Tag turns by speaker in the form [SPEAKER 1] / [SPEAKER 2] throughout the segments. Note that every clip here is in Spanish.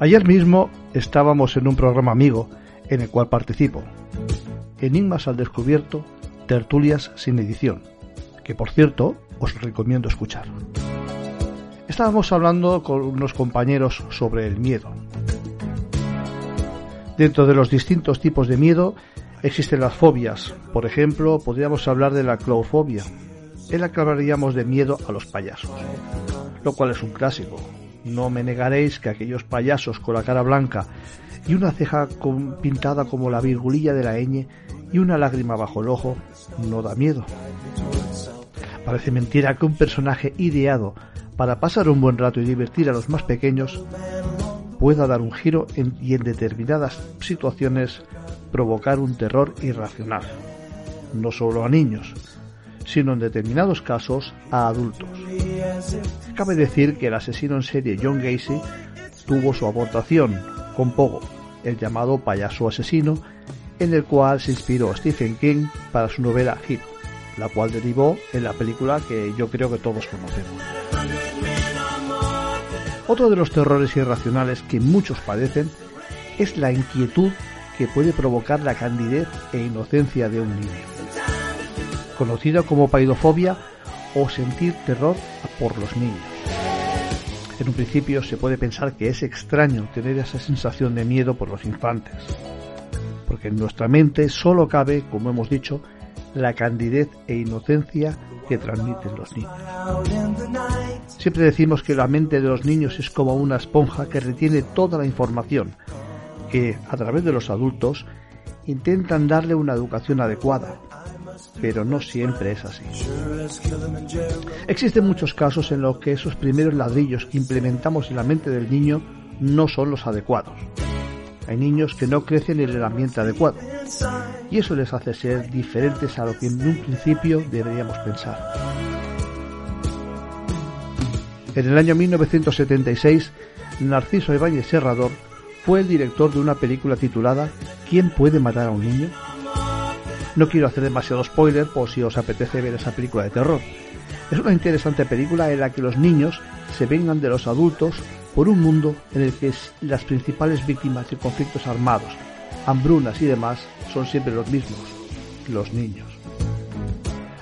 [SPEAKER 1] Ayer mismo estábamos en un programa amigo en el cual participo. Enigmas al descubierto, tertulias sin edición, que por cierto os recomiendo escuchar. Estábamos hablando con unos compañeros sobre el miedo. Dentro de los distintos tipos de miedo existen las fobias. Por ejemplo, podríamos hablar de la claufobia, en la que hablaríamos de miedo a los payasos, lo cual es un clásico, no me negaréis que aquellos payasos con la cara blanca y una ceja pintada como la virgulilla de la ñ y una lágrima bajo el ojo no da miedo. Parece mentira que un personaje ideado para pasar un buen rato y divertir a los más pequeños pueda dar un giro y en determinadas situaciones provocar un terror irracional, no solo a niños, sino en determinados casos a adultos. Cabe decir que el asesino en serie John Gacy tuvo su aportación con Pogo, el llamado payaso asesino, en el cual se inspiró Stephen King para su novela Hit, la cual derivó en la película que yo creo que todos conocemos. Otro de los terrores irracionales que muchos padecen es la inquietud que puede provocar la candidez e inocencia de un niño conocida como paidofobia o sentir terror por los niños. En un principio se puede pensar que es extraño tener esa sensación de miedo por los infantes, porque en nuestra mente solo cabe, como hemos dicho, la candidez e inocencia que transmiten los niños. Siempre decimos que la mente de los niños es como una esponja que retiene toda la información, que a través de los adultos intentan darle una educación adecuada, pero no siempre es así. Existen muchos casos en los que esos primeros ladrillos que implementamos en la mente del niño no son los adecuados. Hay niños que no crecen en el ambiente adecuado y eso les hace ser diferentes a lo que en un principio deberíamos pensar. En el año 1976, Narciso Ibáñez Serrador fue el director de una película titulada ¿Quién puede matar a un niño? No quiero hacer demasiado spoiler por si os apetece ver esa película de terror. Es una interesante película en la que los niños se vengan de los adultos por un mundo en el que las principales víctimas de conflictos armados, hambrunas y demás son siempre los mismos, los niños.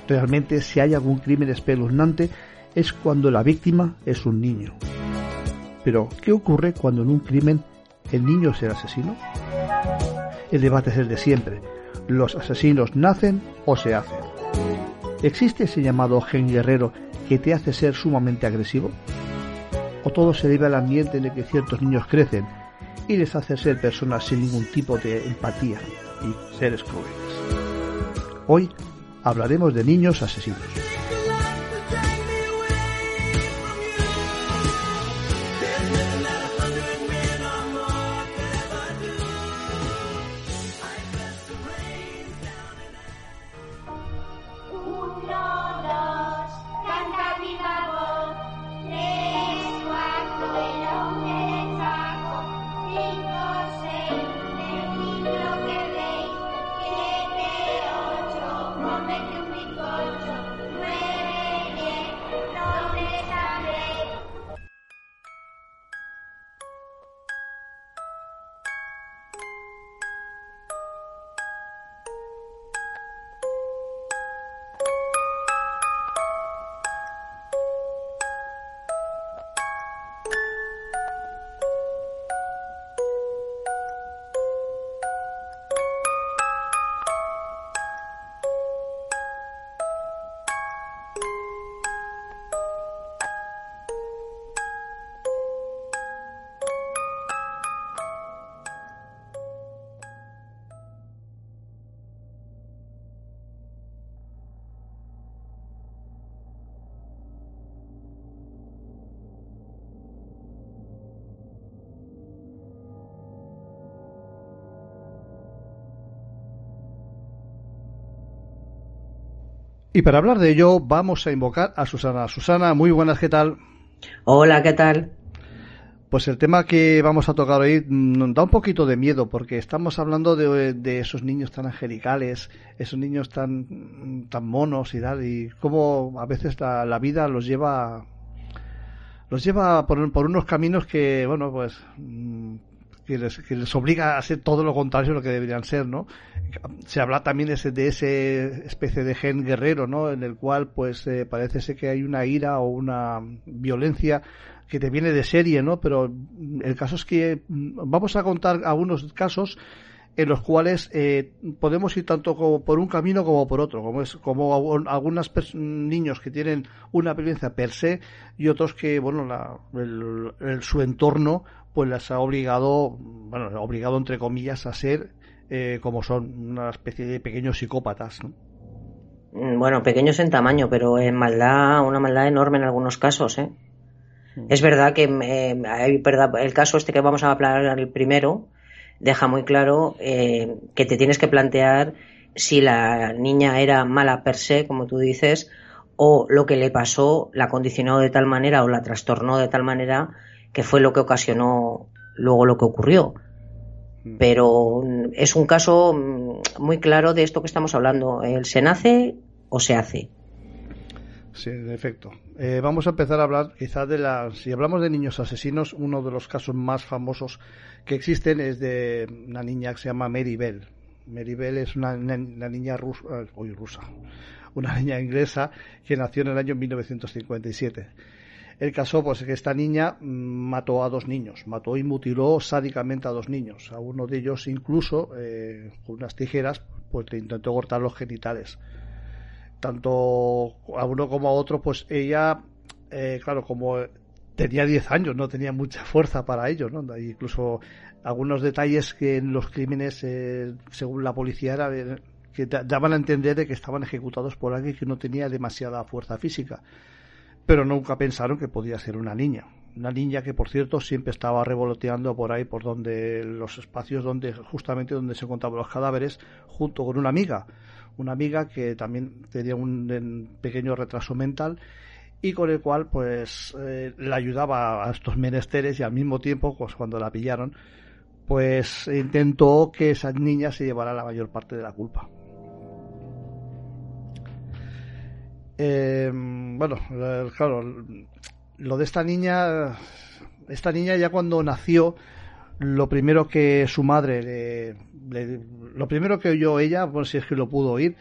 [SPEAKER 1] Realmente si hay algún crimen espeluznante es cuando la víctima es un niño. Pero, ¿qué ocurre cuando en un crimen el niño es el asesino? El debate es el de siempre los asesinos nacen o se hacen. ¿Existe ese llamado gen guerrero que te hace ser sumamente agresivo? ¿O todo se debe al ambiente en el que ciertos niños crecen y les hace ser personas sin ningún tipo de empatía y seres crueles? Hoy hablaremos de niños asesinos. Y para hablar de ello vamos a invocar a Susana. Susana, muy buenas, ¿qué tal?
[SPEAKER 2] Hola, ¿qué tal?
[SPEAKER 1] Pues el tema que vamos a tocar hoy nos da un poquito de miedo porque estamos hablando de, esos niños tan angelicales, esos niños tan, tan monos y tal, y cómo a veces la, vida los lleva los lleva por, por unos caminos que, bueno, pues mm, que les, que les, obliga a ser todo lo contrario de lo que deberían ser, ¿no? Se habla también de ese, de ese especie de gen guerrero, ¿no? En el cual, pues, eh, parece ser que hay una ira o una violencia que te viene de serie, ¿no? Pero el caso es que mm, vamos a contar algunos casos en los cuales eh, podemos ir tanto como por un camino como por otro, como es como algunos niños que tienen una violencia per se y otros que bueno la, el, su entorno pues las ha obligado bueno obligado entre comillas a ser eh, como son una especie de pequeños psicópatas, ¿no?
[SPEAKER 2] Mm, bueno, pequeños en tamaño, pero en maldad, una maldad enorme en algunos casos, ¿eh? Mm. Es verdad que eh, el caso este que vamos a hablar el primero, deja muy claro eh, que te tienes que plantear si la niña era mala per se, como tú dices, o lo que le pasó la condicionó de tal manera o la trastornó de tal manera que fue lo que ocasionó luego lo que ocurrió. Mm. Pero mm, es un caso mm, muy claro de esto que estamos hablando. El se nace o se hace.
[SPEAKER 1] Sí, en efecto. Eh, vamos a empezar a hablar quizás de las... Si hablamos de niños asesinos, uno de los casos más famosos que existen es de una niña que se llama Mary Bell. Mary Bell es una, niña rusa, hoy rusa, una niña inglesa que nació en el año 1957. El caso, pues, es que esta niña mm, mató a dos niños, mató y mutiló sádicamente a dos niños. A uno de ellos, incluso, eh, con unas tijeras, pues le intentó cortar los genitales tanto a uno como a otro, pues ella, eh, claro, como tenía 10 años, no tenía mucha fuerza para ello, ¿no? incluso algunos detalles que en los crímenes, eh, según la policía, era, que daban a entender de que estaban ejecutados por alguien que no tenía demasiada fuerza física. Pero nunca pensaron que podía ser una niña. Una niña que, por cierto, siempre estaba revoloteando por ahí, por donde los espacios donde justamente donde se encontraban los cadáveres, junto con una amiga una amiga que también tenía un, pequeño retraso mental y con el cual pues eh, le ayudaba a estos menesteres y al mismo tiempo pues cuando la pillaron pues intentó que esa niña se llevara la mayor parte de la culpa. Eh, bueno claro lo de esta niña esta niña ya cuando nació lo primero que su madre le, lo primero que oyó ella, por si es que lo pudo oír,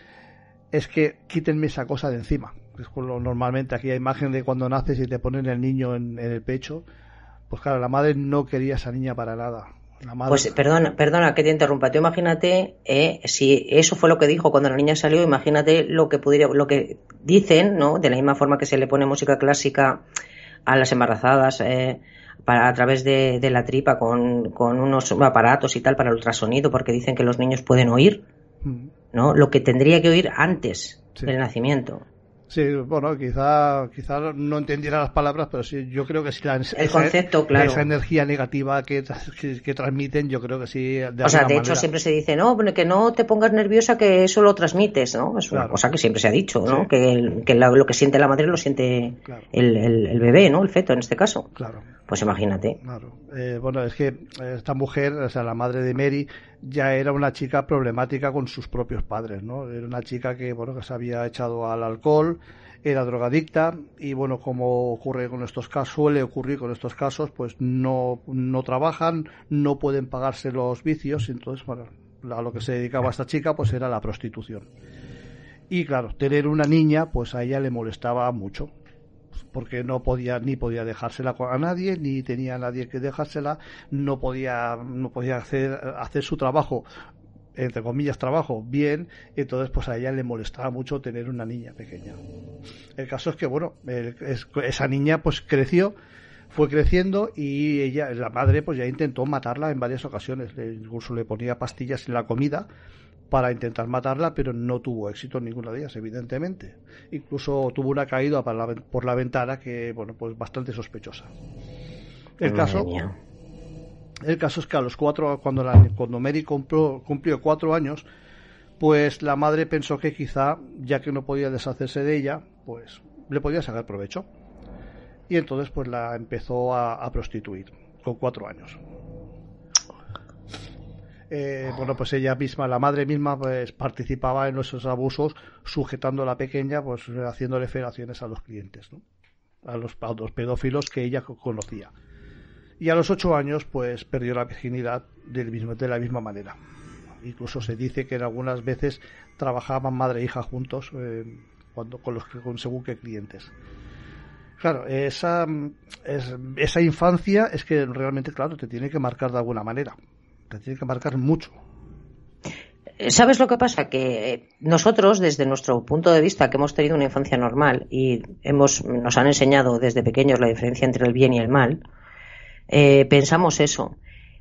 [SPEAKER 1] es que quítenme esa cosa de encima. Es lo, normalmente aquella imagen de cuando naces y te ponen el niño en, el pecho. Pues claro, la madre no quería esa niña para nada.
[SPEAKER 2] Pues perdona, perdona que te interrumpa. Tú imagínate, eh, si eso fue lo que dijo cuando la niña salió, imagínate lo que pudiera, lo que dicen, ¿no? De la misma forma que se le pone música clásica a las embarazadas, eh, para, a través de, la tripa con, con, unos aparatos y tal para el ultrasonido, porque dicen que los niños pueden oír, mm. ¿no? Lo que tendría que oír antes del nacimiento.
[SPEAKER 1] Sí, bueno, quizá, quizá no entendiera las palabras, pero sí, yo creo que sí. La,
[SPEAKER 2] el concepto, claro.
[SPEAKER 1] Esa energía negativa que, que, transmiten, yo creo que sí.
[SPEAKER 2] o sea, de hecho, siempre se dice, no, que no te pongas nerviosa, que eso lo transmites, ¿no? Es una cosa que siempre se ha dicho, ¿no? Que, que lo que siente la madre lo siente el, el, bebé, ¿no? El feto, en este caso.
[SPEAKER 1] Claro.
[SPEAKER 2] Pues imagínate.
[SPEAKER 1] Claro. Eh, bueno, es que esta mujer, o sea, la madre de Mary, ya era una chica problemática con sus propios padres, ¿no? Era una chica que, bueno, que se había echado al alcohol, era drogadicta y, bueno, como ocurre con estos casos, suele ocurrir con estos casos, pues no, no trabajan, no pueden pagarse los vicios, entonces, bueno, a lo que se dedicaba esta chica, pues era la prostitución. Y claro, tener una niña, pues a ella le molestaba mucho porque no podía ni podía dejársela a nadie ni tenía a nadie que dejársela no podía no podía hacer hacer su trabajo entre comillas trabajo bien entonces pues a ella le molestaba mucho tener una niña pequeña. El caso es que bueno esa niña pues creció fue creciendo y ella la madre pues ya intentó matarla en varias ocasiones incluso le ponía pastillas en la comida para intentar matarla, pero no tuvo éxito en ninguna de ellas, evidentemente. Incluso tuvo una caída por la ventana que, bueno, pues bastante sospechosa. El caso, el caso es que a los cuatro, cuando, la, cuando Mary cumplió, cumplió cuatro años, pues la madre pensó que quizá, ya que no podía deshacerse de ella, pues le podía sacar provecho. Y entonces pues la empezó a prostituir con cuatro años. Eh, bueno, pues ella misma, la madre misma, pues participaba en esos abusos, sujetando a la pequeña, pues haciéndole federaciones a los clientes, ¿no? a los, a los pedófilos que ella conocía. Y a los ocho años, pues perdió la virginidad del mismo, de la misma manera. Incluso se dice que en algunas veces trabajaban madre e hija juntos eh, cuando, con, los, con según qué clientes. Claro, esa, esa infancia es que realmente, claro, te tiene que marcar de alguna manera. Te tiene que marcar mucho.
[SPEAKER 2] ¿Sabes lo que pasa? Que eh, nosotros, desde nuestro punto de vista, que hemos tenido una infancia normal y hemos, nos han enseñado desde pequeños la diferencia entre el bien y el mal, eh, pensamos eso.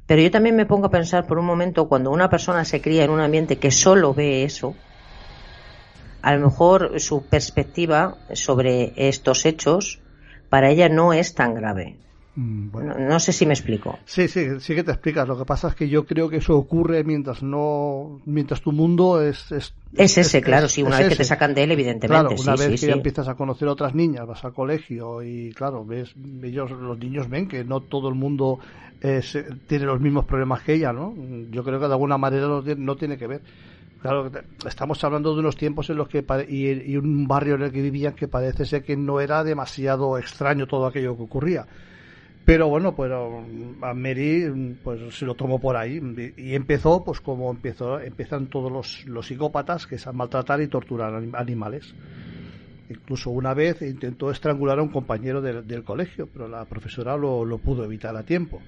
[SPEAKER 2] Pero yo también me pongo a pensar por un momento cuando una persona se cría en un ambiente que solo ve eso, a lo mejor su perspectiva sobre estos hechos para ella no es tan grave. Mm, no, sé si me explico.
[SPEAKER 1] Sí, sí, sí que te explicas. Lo que pasa es que yo creo que eso ocurre mientras no, mientras tu mundo es
[SPEAKER 2] es, ese, claro. sí, una vez que te sacan de él, evidentemente.
[SPEAKER 1] Claro, una vez que ya empiezas a conocer a otras niñas, vas al colegio y claro, ves, ellos, los niños ven que no todo el mundo tiene los mismos problemas que ella, ¿no? Yo creo que de alguna manera no tiene que ver. Claro, estamos hablando de unos tiempos en los que y, y, un barrio en el que vivían que parece ser que no era demasiado extraño todo aquello que ocurría. Pero bueno, pues a Mary pues se lo tomó por ahí y empezó pues como empezó, empiezan todos los, los psicópatas que es a maltratar y torturar animales. Incluso una vez intentó estrangular a un compañero del colegio, pero la profesora lo, lo pudo evitar a tiempo.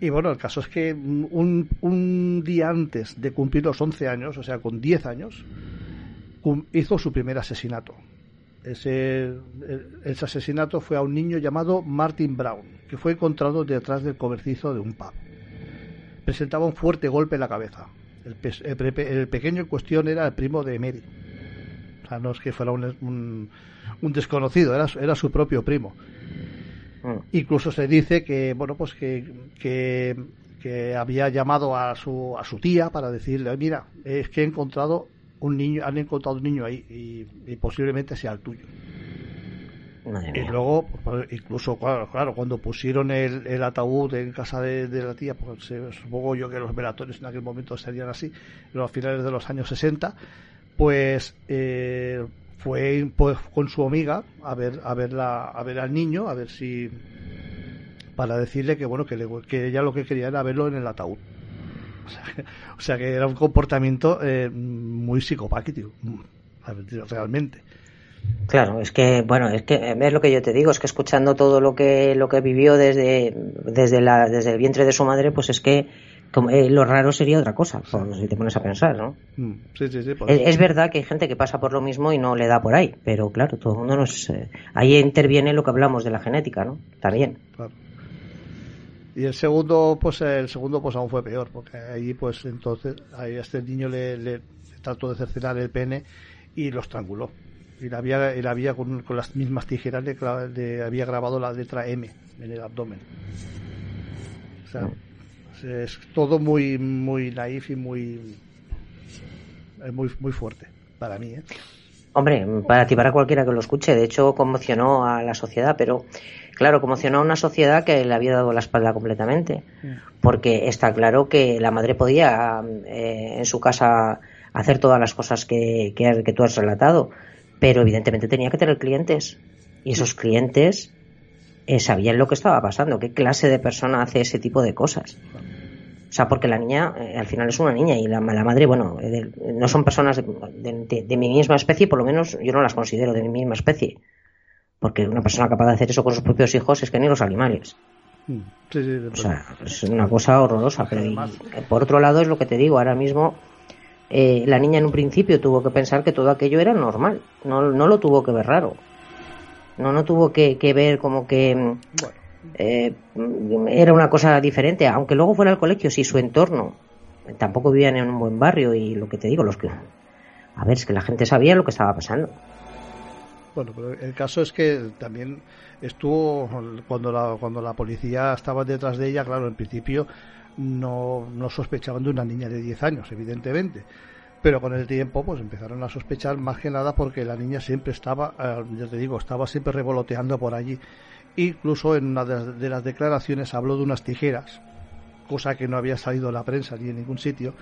[SPEAKER 1] Y bueno, el caso es que un, un día antes de cumplir los 11 años, o sea, con 10 años, hizo su primer asesinato. Ese, ese asesinato fue a un niño llamado Martin Brown, que fue encontrado detrás del cobertizo de un pub. Presentaba un fuerte golpe en la cabeza. El, el, pequeño en cuestión era el primo de Mary. O sea, no es que fuera un, un, desconocido, era, era su propio primo. Mm. Incluso se dice que, bueno, pues que, que, había llamado a su, a su tía para decirle, mira, es que he encontrado un niño, han encontrado un niño ahí y, posiblemente sea el tuyo. y luego, pues, incluso, claro, cuando pusieron el, el, ataúd en casa de, la tía, pues supongo yo que los velatorios en aquel momento serían así, en los finales de los años 60, pues eh, fue pues, con su amiga a ver a verla a ver al niño a ver si para decirle que bueno que, que ella lo que quería era verlo en el ataúd o sea, que era un comportamiento eh, muy psicopático realmente
[SPEAKER 2] Claro, es que, bueno, es que es lo que yo te digo, es que escuchando todo lo que lo que vivió desde desde la desde el vientre de su madre, pues es que eh, lo raro sería otra cosa, si te pones a pensar, ¿no? Mm, sí, sí, sí, es, verdad que hay gente que pasa por lo mismo y no le da por ahí, pero claro, todo el mundo nos... Eh, ahí interviene lo que hablamos de la genética, ¿no? También. Claro.
[SPEAKER 1] Y el segundo, pues el segundo pues aún fue peor, porque ahí pues entonces a este niño le, trató de cercenar el pene y lo estranguló. Y la había, había con, las mismas tijeras le, había grabado la letra M en el abdomen. O sea, es todo muy muy naif y muy muy muy fuerte para mí ¿eh?
[SPEAKER 2] hombre para ti para cualquiera que lo escuche de hecho conmocionó a la sociedad pero claro conmocionó a una sociedad que le había dado la espalda completamente porque está claro que la madre podía eh, en su casa hacer todas las cosas que, que, tú has relatado pero evidentemente tenía que tener clientes y esos clientes eh, sabían lo que estaba pasando, qué clase de persona hace ese tipo de cosas. O sea, porque la niña eh, al final es una niña y la, la madre, bueno, eh, no son personas de, mi misma especie, por lo menos yo no las considero de mi misma especie. Porque una persona capaz de hacer eso con sus propios hijos es que ni los animales. Mm, o sea, es una cosa horrorosa. Pero por otro lado, es lo que te digo, ahora mismo eh, la niña en un principio tuvo que pensar que todo aquello era normal, no, no lo tuvo que ver raro. No, no tuvo que, que ver como que... Bueno eh, era una cosa diferente, aunque luego fuera al colegio, si su entorno tampoco vivían en un buen barrio y lo que te digo, los que... A ver, es que la gente sabía lo que estaba pasando.
[SPEAKER 1] Bueno, pero el caso es que también estuvo, cuando la, cuando la policía estaba detrás de ella, claro, en principio no, no sospechaban de una niña de 10 años, evidentemente. Pero con el tiempo, pues empezaron a sospechar más que nada porque la niña siempre estaba, eh, ya te digo, estaba siempre revoloteando por allí. Incluso en una de las declaraciones habló de unas tijeras, cosa que no había salido en la prensa ni en ningún sitio,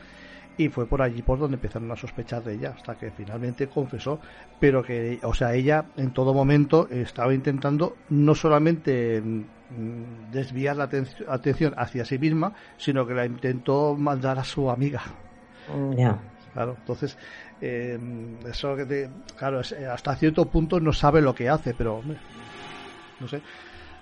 [SPEAKER 1] y fue por allí por donde empezaron a sospechar de ella hasta que finalmente confesó pero que o sea ella en todo momento estaba intentando no solamente mm, desviar la atención hacia sí misma sino que la intentó mandar a su amiga.
[SPEAKER 2] Mm, ya.
[SPEAKER 1] Claro entonces eh, eso que claro hasta cierto punto no sabe lo que hace pero no sé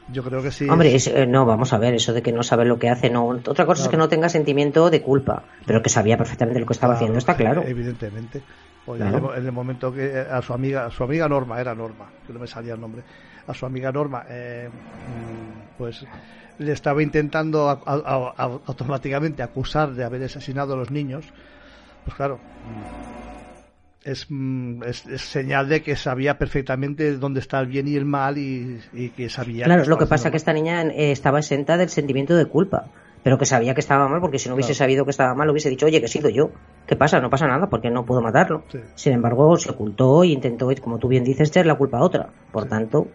[SPEAKER 1] yo creo que sí.
[SPEAKER 2] Hombre, eh, no, vamos a ver, eso de que no sabe lo que hace, no. Otra cosa es que no tenga sentimiento de culpa, pero que sabía perfectamente lo que estaba haciendo, está claro.
[SPEAKER 1] Evidentemente. Pues en el momento que eh, a su amiga, a su amiga Norma, era Norma, que no me salía el nombre, a su amiga Norma, eh, mm, pues le estaba intentando automáticamente acusar de haber asesinado a los niños, pues claro, Mm, es, es, señal de que sabía perfectamente dónde está el bien y el mal y, que sabía.
[SPEAKER 2] Claro, lo que pasa es que esta niña eh, estaba exenta del sentimiento de culpa, pero que sabía que estaba mal porque si no hubiese sabido que estaba mal hubiese dicho, oye, que he sido yo. ¿Qué pasa? No pasa nada porque no puedo matarlo. Sin embargo, se ocultó e intentó, como tú bien dices, echar la culpa a otra. Por tanto.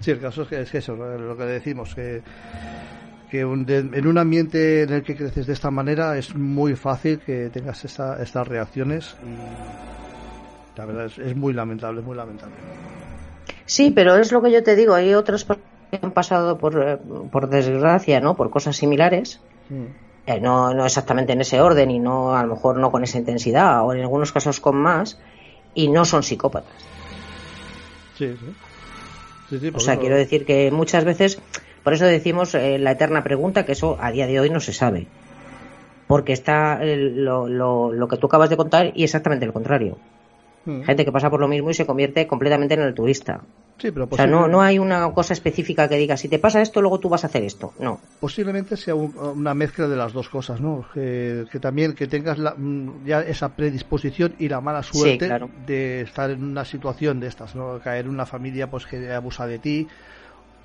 [SPEAKER 1] Sí, el caso es que es eso, lo que decimos, que que en un ambiente en el que creces de esta manera es muy fácil que tengas estas reacciones y la verdad es, muy lamentable, muy lamentable.
[SPEAKER 2] Sí, pero es lo que yo te digo, hay otros que han pasado por, eh, por desgracia, ¿no? Por cosas similares. Mm. Eh, no, no exactamente en ese orden y no a lo mejor no con esa intensidad o en algunos casos con más y no son psicópatas.
[SPEAKER 1] Sí,
[SPEAKER 2] sí. o sea, quiero decir que muchas veces, por eso decimos eh, la eterna pregunta, que eso a día de hoy no se sabe. Porque está lo, lo, lo que tú acabas de contar y exactamente lo contrario. Mm. Gente que pasa por lo mismo y se convierte completamente en el turista.
[SPEAKER 1] Sí, pero
[SPEAKER 2] o sea, no, no hay una cosa específica que diga, si te pasa esto, luego tú vas a hacer esto. No.
[SPEAKER 1] Posiblemente sea una mezcla de las dos cosas, ¿no? Que, también que tengas mm, ya esa predisposición y la mala suerte de estar en una situación de estas, ¿no? Caer en una familia pues que abusa de ti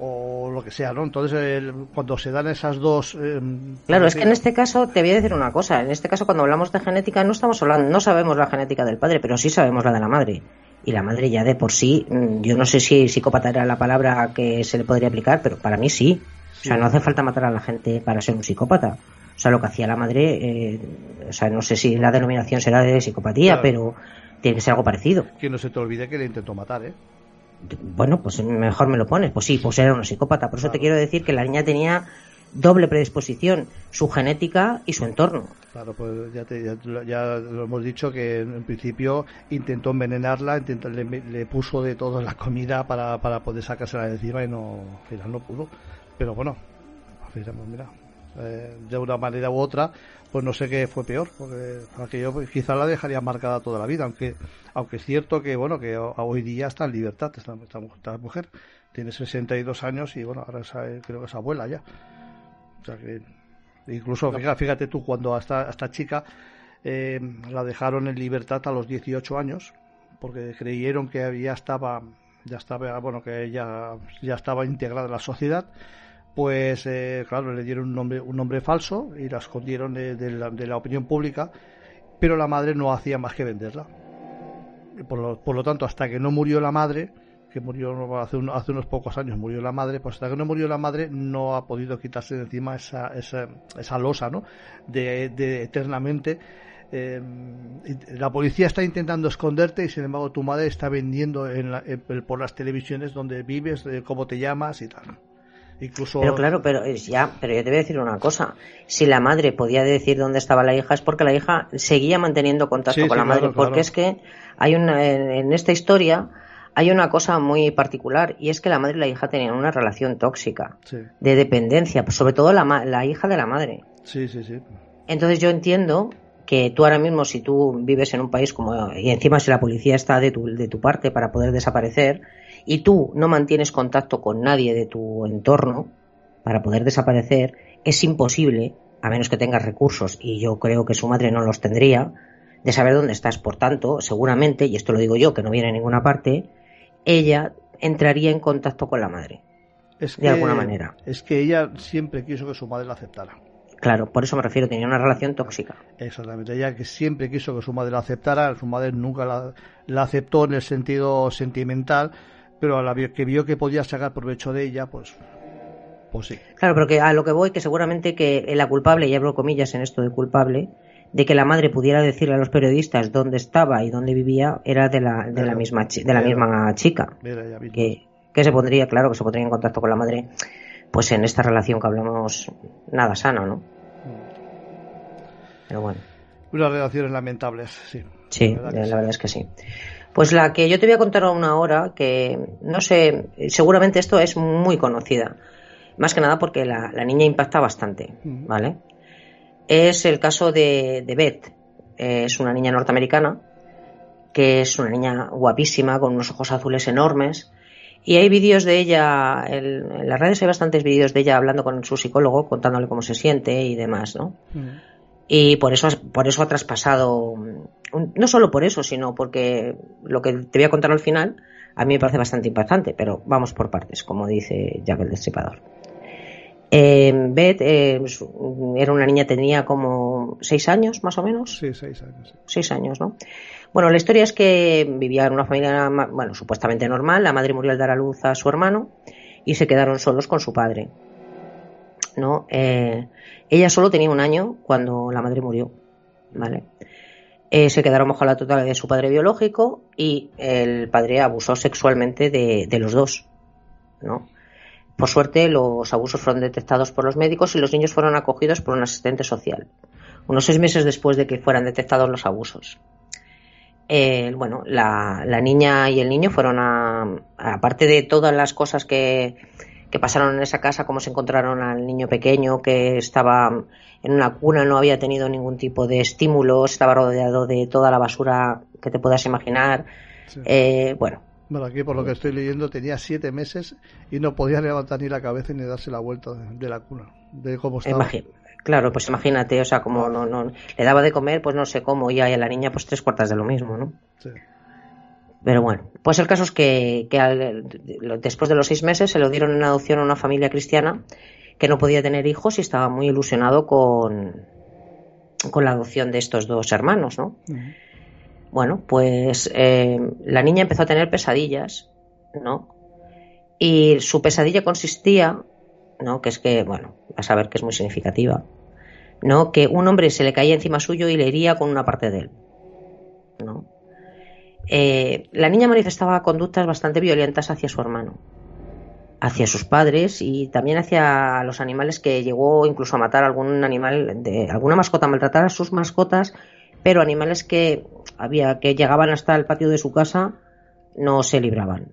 [SPEAKER 1] o lo que sea, ¿no? Entonces, cuando se dan esas dos... Eh,
[SPEAKER 2] claro, es que en este caso, te voy a decir una cosa, en este caso cuando hablamos de genética no estamos hablando, no sabemos la genética del padre, pero sí sabemos la de la madre. Y la madre ya de por sí, mm, yo no sé si psicópata era la palabra que se le podría aplicar, pero para mí sí. O sea, no hace falta matar a la gente para ser un psicópata. O sea, lo que hacía la madre, eh, o sea, no sé si la denominación será de psicopatía, pero tiene que ser algo parecido.
[SPEAKER 1] Que no se te olvide que le intentó matar, ¿eh?
[SPEAKER 2] Bueno, pues mejor me lo pones. Pues sí, pues era una psicópata. Por eso te quiero decir que la niña tenía doble predisposición, su genética y su entorno.
[SPEAKER 1] Claro, pues ya, ya, lo hemos dicho que en principio intentó envenenarla, intentó, le, puso de todo la comida para, para poder sacársela de encima y no, al final no pudo. Pero bueno, mira, eh, de una manera u otra, pues no sé qué fue peor, porque aquello pues, quizá la dejaría marcada toda la vida, aunque aunque es cierto que bueno que hoy día está en libertad esta, esta, mujer, tiene 62 años y bueno, ahora creo que es abuela ya. O sea que incluso fíjate, tú cuando hasta esta chica eh, la dejaron en libertad a los 18 años porque creyeron que ya estaba ya estaba bueno que ella ya estaba integrada en la sociedad pues eh, claro, le dieron un nombre, un nombre falso y la escondieron de, la, opinión pública, pero la madre no hacía más que venderla. Por lo, por lo tanto, hasta que no murió la madre, que murió hace, hace, unos pocos años, murió la madre, pues hasta que no murió la madre no ha podido quitarse de encima esa, esa, esa losa, ¿no? De, de eternamente. Eh, la policía está intentando esconderte y sin embargo tu madre está vendiendo en por las televisiones donde vives, cómo te llamas y tal.
[SPEAKER 2] Pero claro, pero ya, pero yo te voy a decir una cosa. Si la madre podía decir dónde estaba la hija es porque la hija seguía manteniendo contacto con la madre, porque es que hay una en esta historia hay una cosa muy particular y es que la madre y la hija tenían una relación tóxica de dependencia, sobre todo la, la hija de la madre.
[SPEAKER 1] Sí, sí, sí.
[SPEAKER 2] Entonces yo entiendo que tú ahora mismo si tú vives en un país como y encima si la policía está de tu, de tu parte para poder desaparecer y tú no mantienes contacto con nadie de tu entorno para poder desaparecer, es imposible, a menos que tengas recursos, y yo creo que su madre no los tendría, de saber dónde estás. Por tanto, seguramente, y esto lo digo yo, que no viene a ninguna parte, ella entraría en contacto con la madre. de alguna manera.
[SPEAKER 1] Es que ella siempre quiso que su madre la aceptara.
[SPEAKER 2] Claro, por eso me refiero, tenía una relación tóxica.
[SPEAKER 1] Exactamente, ella que siempre quiso que su madre la aceptara, su madre nunca la, la aceptó en el sentido sentimental, pero a la que vio que podía sacar provecho de ella, pues pues sí.
[SPEAKER 2] Claro, pero que a lo que voy, que seguramente que la culpable, y abro comillas en esto de culpable, de que la madre pudiera decirle a los periodistas dónde estaba y dónde vivía era de la, de la misma de la misma chica. Que, que se pondría claro que se pondría en contacto con la madre pues en esta relación que hablamos nada sana no pero bueno.
[SPEAKER 1] Unas relaciones lamentables sí.
[SPEAKER 2] Sí la verdad, es que sí pues la que yo te voy a contar una hora que no sé seguramente esto es muy conocida más que nada porque la, la niña impacta bastante vale es el caso de, Beth. Es una niña norteamericana que es una niña guapísima con unos ojos azules enormes. Y hay vídeos de ella, en, las redes hay bastantes vídeos de ella hablando con su psicólogo, contándole cómo se siente y demás, ¿no? Mm. Y por eso, por eso ha traspasado, no solo por eso, sino porque lo que te voy a contar al final a mí me parece bastante impactante, pero vamos por partes, como dice Jack el Destripador. Eh, Beth eh, era una niña, tenía como seis años más o menos.
[SPEAKER 1] Sí, seis años.
[SPEAKER 2] Seis años, ¿no? Bueno, la historia es que vivía en una familia, bueno, supuestamente normal. La madre murió al dar a luz a su hermano y se quedaron solos con su padre. ¿No? Eh, ella solo tenía un año cuando la madre murió, ¿vale? Eh, se quedaron bajo la tutela de su padre biológico y el padre abusó sexualmente de, los dos, ¿no? Por suerte, los abusos fueron detectados por los médicos y los niños fueron acogidos por un asistente social, unos seis meses después de que fueran detectados los abusos. Bueno, la, niña y el niño fueron a, aparte de todas las cosas que, que pasaron en esa casa, como se encontraron al niño pequeño que estaba en una cuna, no había tenido ningún tipo de estímulo, estaba rodeado de toda la basura que te puedas imaginar. Eh, bueno,
[SPEAKER 1] bueno, aquí por lo que estoy leyendo tenía siete meses y no podía levantar ni la cabeza ni darse la vuelta de, la cuna, de cómo estaba.
[SPEAKER 2] claro, pues imagínate, o sea, como no, no, le daba de comer, pues no sé cómo, y a la niña pues tres cuartas de lo mismo, ¿no? Sí. Pero bueno, pues el caso es que, después de los seis meses se lo dieron en adopción a una familia cristiana que no podía tener hijos y estaba muy ilusionado con, con la adopción de estos dos hermanos, ¿no? Bueno, pues eh, la niña empezó a tener pesadillas, ¿no? Y su pesadilla consistía, ¿no? Que es que, bueno, vas a ver que es muy significativa, ¿no? Que un hombre se le caía encima suyo y le hería con una parte de él, ¿no? Eh, la niña manifestaba conductas bastante violentas hacia su hermano, hacia sus padres y también hacia los animales que llegó incluso a matar algún animal de alguna mascota, maltratar a sus mascotas pero animales que había que llegaban hasta el patio de su casa no se libraban,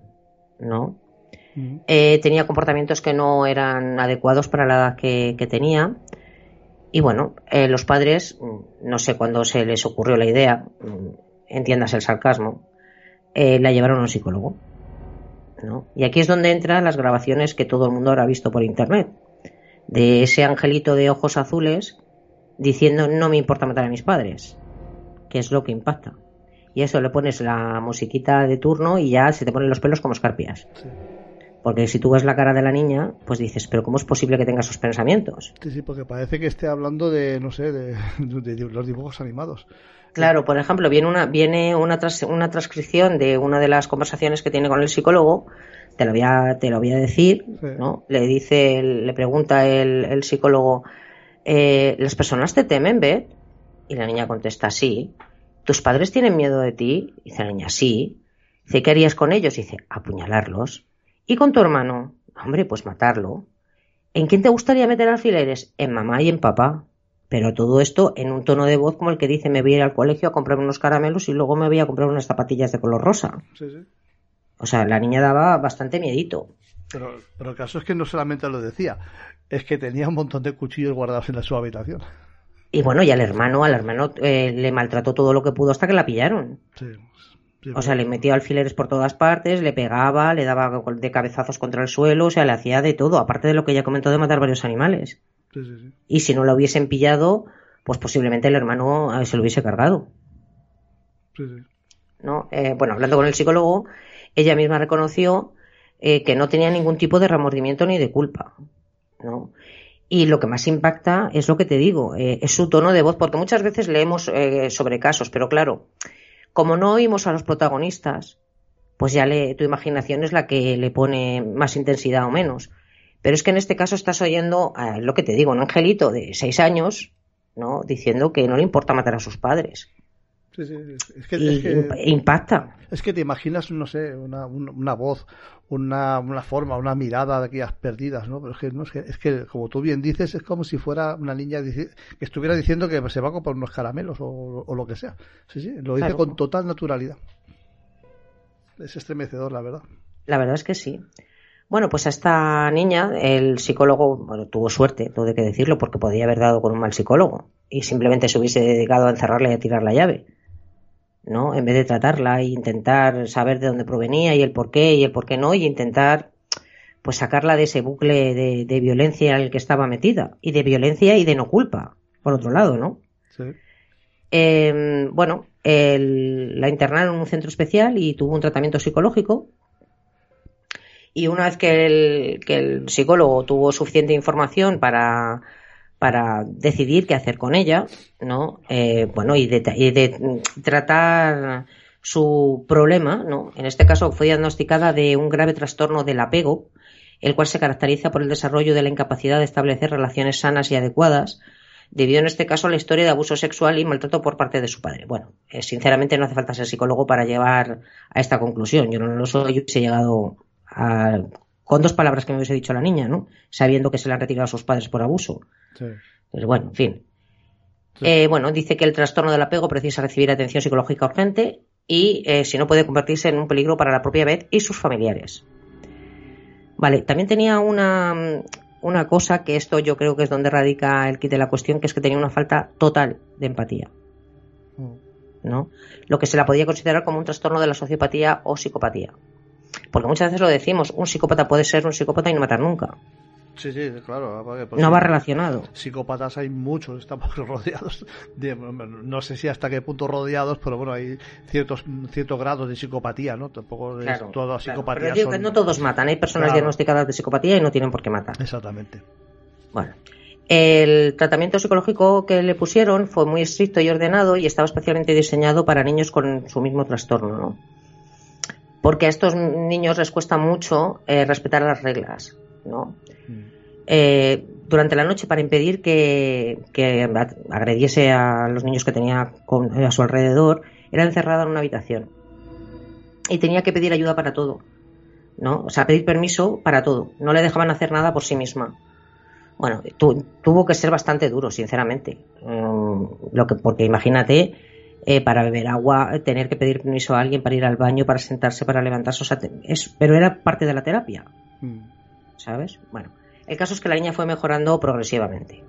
[SPEAKER 2] ¿no? Mm. Eh, tenía comportamientos que no eran adecuados para la edad que, tenía. Y bueno, eh, los padres, mm, no sé cuándo se les ocurrió la idea, mm, entiendas el sarcasmo, eh, la llevaron a un psicólogo. ¿no? Y aquí es donde entran las grabaciones que todo el mundo habrá visto por internet. De ese angelito de ojos azules diciendo no me importa matar a mis padres que es lo que impacta. Y eso le pones la musiquita de turno y ya se te ponen los pelos como escarpias. Porque si tú ves la cara de la niña, pues dices, pero ¿cómo es posible que tenga esos pensamientos?
[SPEAKER 1] Sí, sí, porque parece que esté hablando de, no sé, de, los dibujos animados.
[SPEAKER 2] Claro, por ejemplo, viene una, viene una, una transcripción de una de las conversaciones que tiene con el psicólogo, te lo voy a, te lo voy a decir, ¿no? Le dice, le pregunta el, el psicólogo, eh, ¿las personas te temen, Beth? Y la niña contesta, sí. ¿Tus padres tienen miedo de ti? Dice la niña, sí. Dice, ¿qué harías con ellos? Dice, apuñalarlos. ¿Y con tu hermano? Hombre, pues matarlo. ¿En quién te gustaría meter alfileres? En mamá y en papá. Pero todo esto en un tono de voz como el que dice, me voy a ir al colegio a comprar unos caramelos y luego me voy a comprar unas zapatillas de color rosa. Sí, sí. O sea, la niña daba bastante miedito.
[SPEAKER 1] Pero, pero el caso es que no solamente lo decía, es que tenía un montón de cuchillos guardados en su habitación.
[SPEAKER 2] Y bueno, y al hermano, al hermano eh, le maltrató todo lo que pudo hasta que la pillaron. O sea, le metió alfileres por todas partes, le pegaba, le daba de cabezazos contra el suelo, o sea, le hacía de todo, aparte de lo que ya comentó de matar varios animales. y si no lo hubiesen pillado, pues posiblemente el hermano eh, se lo hubiese cargado. ¿No? Eh, bueno, hablando con el psicólogo, ella misma reconoció que no tenía ningún tipo de remordimiento ni de culpa. ¿no? Y lo que más impacta es lo que te digo, eh, es su tono de voz, porque muchas veces leemos eh, sobre casos, pero claro, como no oímos a los protagonistas, pues ya le, tu imaginación es la que le pone más intensidad o menos. Pero es que en este caso estás oyendo lo que te digo, un angelito de seis años, ¿no? Diciendo que no le importa matar a sus padres.
[SPEAKER 1] Sí, sí, es que,
[SPEAKER 2] impacta.
[SPEAKER 1] Es que te imaginas, no sé, una, una, voz, una, una, forma, una mirada de aquellas perdidas, ¿no? Pero es que, no, es que, es que, como tú bien dices, es como si fuera una niña que estuviera diciendo que se va a comprar unos caramelos o, o lo que sea. Sí, sí, lo dice con total naturalidad. Es estremecedor, la verdad.
[SPEAKER 2] La verdad es que sí. Bueno, pues a esta niña el psicólogo, bueno, tuvo suerte, hay que decirlo, porque podía haber dado con un mal psicólogo y simplemente se hubiese dedicado a encerrarla y a tirar la llave. ¿No? En vez de tratarla e intentar saber de dónde provenía y el por qué y el por qué no, y intentar pues sacarla de ese bucle de, violencia en el que estaba metida, y de violencia y de no culpa, por otro lado, ¿no? Sí. Em, bueno, la internaron en un centro especial y tuvo un tratamiento psicológico. Y una vez que el, que el psicólogo tuvo suficiente información para para decidir qué hacer con ella, ¿no? Eh, bueno, y de, tratar su problema, ¿no? En este caso fue diagnosticada de un grave trastorno del apego, el cual se caracteriza por el desarrollo de la incapacidad de establecer relaciones sanas y adecuadas, debido en este caso a la historia de abuso sexual y maltrato por parte de su padre. Bueno, eh, sinceramente no hace falta ser psicólogo para llevar a esta conclusión. Yo no lo soy, yo hubiese llegado a, con dos palabras que me hubiese dicho la niña, ¿no? Sabiendo que se le han retirado a sus padres por abuso. Sí. Pues bueno, en fin. Eh, bueno, dice que el trastorno del apego precisa recibir atención psicológica urgente y eh, si no puede convertirse en un peligro para la propia Beth y sus familiares. Vale, también tenía una, una cosa que esto yo creo que es donde radica el kit de la cuestión, que es que tenía una falta total de empatía. Mm. ¿No? Lo que se la podía considerar como un trastorno de la sociopatía o psicopatía. Porque muchas veces lo decimos, un psicópata puede ser un psicópata y no matar nunca.
[SPEAKER 1] Sí, sí, claro.
[SPEAKER 2] Pues no va relacionado.
[SPEAKER 1] Psicópatas hay muchos, estamos rodeados de, no sé si hasta qué punto rodeados, pero bueno, hay ciertos ciertos grados de psicopatía, ¿no? Tampoco es toda psicopatía.
[SPEAKER 2] Pero que no todos matan, hay personas diagnosticadas de psicopatía y no tienen por qué matar.
[SPEAKER 1] Exactamente.
[SPEAKER 2] Bueno. El tratamiento psicológico que le pusieron fue muy estricto y ordenado y estaba especialmente diseñado para niños con su mismo trastorno, ¿no? Porque a estos niños les cuesta mucho eh, respetar las reglas, ¿no? Mm. Eh, durante la noche para impedir que, agrediese a los niños que tenía a su alrededor, era encerrada en una habitación y tenía que pedir ayuda para todo, ¿no? O sea, pedir permiso para todo. No le dejaban hacer nada por sí misma. Bueno, tuvo que ser bastante duro, sinceramente. Mm, lo que, porque imagínate eh, para beber agua, tener que pedir permiso a alguien para ir al baño, para sentarse, para levantarse. O sea, es, pero era parte de la terapia. Mm. ¿Sabes? Bueno, el caso es que la niña fue mejorando progresivamente.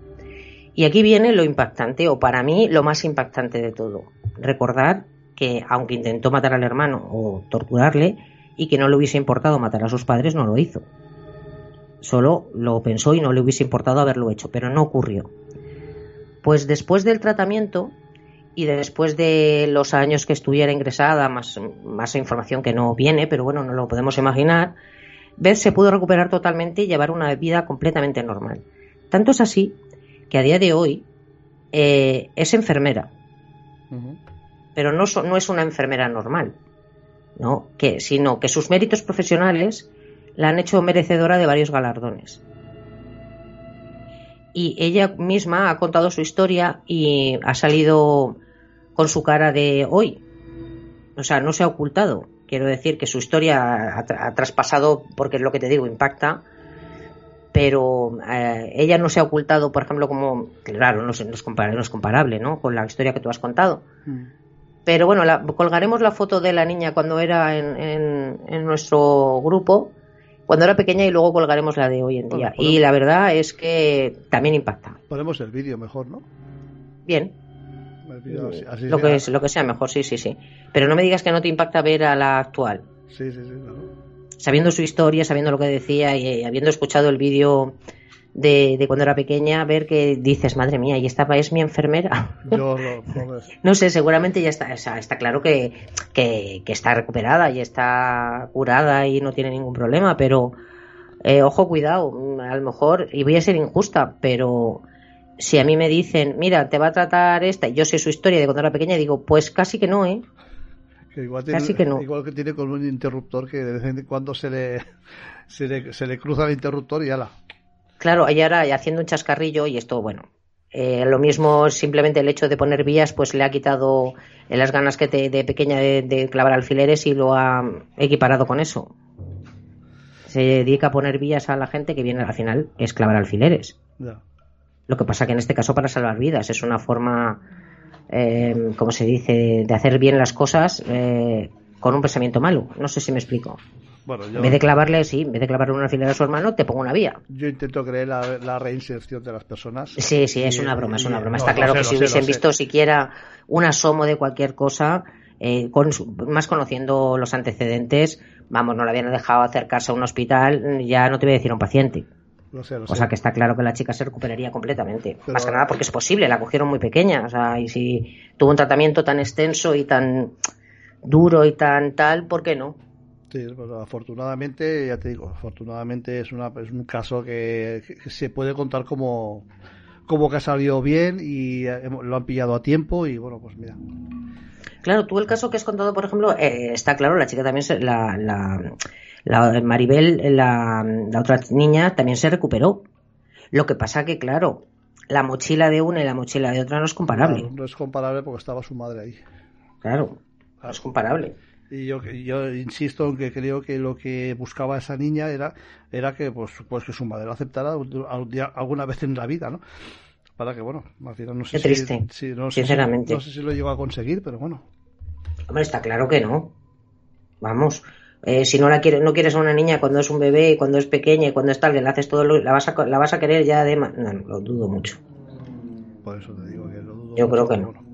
[SPEAKER 2] Y aquí viene lo impactante, o para mí lo más impactante de todo. Recordar que, aunque intentó matar al hermano o torturarle, y que no le hubiese importado matar a sus padres, no lo hizo. Solo lo pensó y no le hubiese importado haberlo hecho, pero no ocurrió. Pues después del tratamiento, y después de los años que estuviera ingresada, más, más información que no viene, pero bueno, no lo podemos imaginar, Beth se pudo recuperar totalmente y llevar una vida completamente normal. Tanto es así que a día de hoy eh, es enfermera, pero no, no es una enfermera normal, ¿no? que, sino que sus méritos profesionales la han hecho merecedora de varios galardones y ella misma ha contado su historia y ha salido con su cara de hoy. O sea, no se ha ocultado. Quiero decir que su historia ha, traspasado, porque es lo que te digo, impacta, pero eh, ella no se ha ocultado, por ejemplo, como, claro, no, es, comparable, ¿no? Con la historia que tú has contado. Mm. Pero bueno, colgaremos la foto de la niña cuando era en, en nuestro grupo cuando era pequeña y luego colgaremos la de hoy en día. y la verdad es que también impacta.
[SPEAKER 1] Ponemos el vídeo mejor, ¿no?
[SPEAKER 2] Bien. lo, que es, lo que sea mejor, sí, sí, sí. Pero no me digas que no te impacta ver a la actual.
[SPEAKER 1] Sí, sí, sí.
[SPEAKER 2] Sabiendo su historia, sabiendo lo que decía y habiendo escuchado el vídeo de, cuando era pequeña, ver que dices, madre mía, y esta es mi enfermera. Yo no sé, seguramente ya está, está claro que, que, está recuperada y está curada y no tiene ningún problema, pero eh, ojo, cuidado, a lo mejor, y voy a ser injusta, pero si a mí me dicen, mira, te va a tratar esta, y yo sé su historia de cuando era pequeña, digo, pues casi que no, ¿eh?
[SPEAKER 1] igual Casi que no. Igual que tiene con un interruptor que de vez en cuando se le, se le, se le cruza el interruptor y ala.
[SPEAKER 2] Claro, ella era haciendo un chascarrillo y esto, bueno, Eh, lo mismo, simplemente el hecho de poner vías, pues le ha quitado las ganas que te, de pequeña de, clavar alfileres y lo ha equiparado con eso. Se dedica a poner vías a la gente que viene al final es clavar alfileres. Lo que pasa que en este caso para salvar vidas es una forma, eh, como se dice, de hacer bien las cosas eh, con un pensamiento malo. No sé si me explico. En vez de clavarle, sí, en vez de clavarle una fila a su hermano, te pongo una vía.
[SPEAKER 1] Yo intento creer la, reinserción de las personas.
[SPEAKER 2] Sí, sí, es una broma, es una broma. Está claro que si hubiesen visto siquiera un asomo de cualquier cosa, eh, con, más conociendo los antecedentes, vamos, no le habían dejado acercarse a un hospital, ya no te voy a decir a un paciente. o sea que está claro que la chica se recuperaría completamente. Más que nada porque es posible, la cogieron muy pequeña. O sea, y si tuvo un tratamiento tan extenso y tan duro y tan tal, ¿por qué no?
[SPEAKER 1] Sí, pues afortunadamente, ya te digo, afortunadamente es, una, es un caso que, se puede contar como, como que ha salido bien y lo han pillado a tiempo y bueno, pues mira.
[SPEAKER 2] Claro, tú el caso que has contado, por ejemplo, eh, está claro, la chica también, la, la, la Maribel, la, la otra niña, también se recuperó. Lo que pasa que, claro, la mochila de una y la mochila de otra no es comparable.
[SPEAKER 1] no es comparable porque estaba su madre ahí.
[SPEAKER 2] Claro, no es comparable.
[SPEAKER 1] Y yo, yo insisto en que creo que lo que buscaba esa niña era, era que, pues, pues que su madre lo aceptara alguna vez en la vida, ¿no? Para que, bueno, al final no sé
[SPEAKER 2] Qué triste,
[SPEAKER 1] si, no
[SPEAKER 2] sinceramente.
[SPEAKER 1] Sé no sé si lo llegó a conseguir, pero bueno.
[SPEAKER 2] Hombre, está claro que no. Vamos, eh, si no la quieres, no quieres a una niña cuando es un bebé, cuando es pequeña y cuando es tal, que le haces todo, lo, la vas a, la vas a querer ya de, no, lo dudo mucho.
[SPEAKER 1] Por eso te digo que lo dudo.
[SPEAKER 2] Yo creo que no.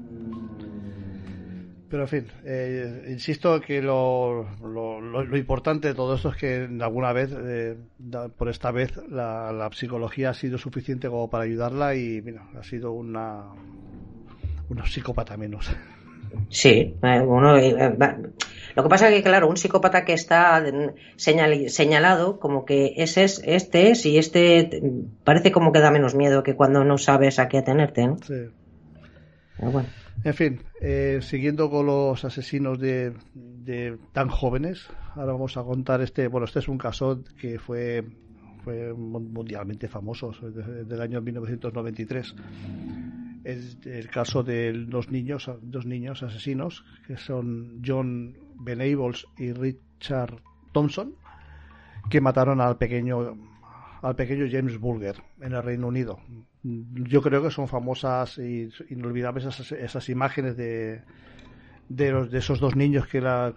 [SPEAKER 1] Pero en fin, eh, insisto que lo, lo, importante de todo esto es que alguna vez, eh, por esta vez, la, psicología ha sido suficiente como para ayudarla y mira, ha sido una, una psicópata menos.
[SPEAKER 2] Sí, eh, bueno, lo que pasa es que, claro, un psicópata que está señalado como que ese es, este es y este parece como que da menos miedo que cuando no sabes a qué atenerte, ¿no?
[SPEAKER 1] Sí. bueno. En fin, eh, siguiendo con los asesinos de, tan jóvenes, ahora vamos a contar este. Bueno, este es un caso que fue, mundialmente famoso, del año 1993. Es el caso de dos niños, dos niños asesinos, que son John Benables y Richard Thompson, que mataron al pequeño al pequeño James Bulger en el Reino Unido yo creo que son famosas e inolvidables esas, esas imágenes de, de, los, de esos dos niños que la,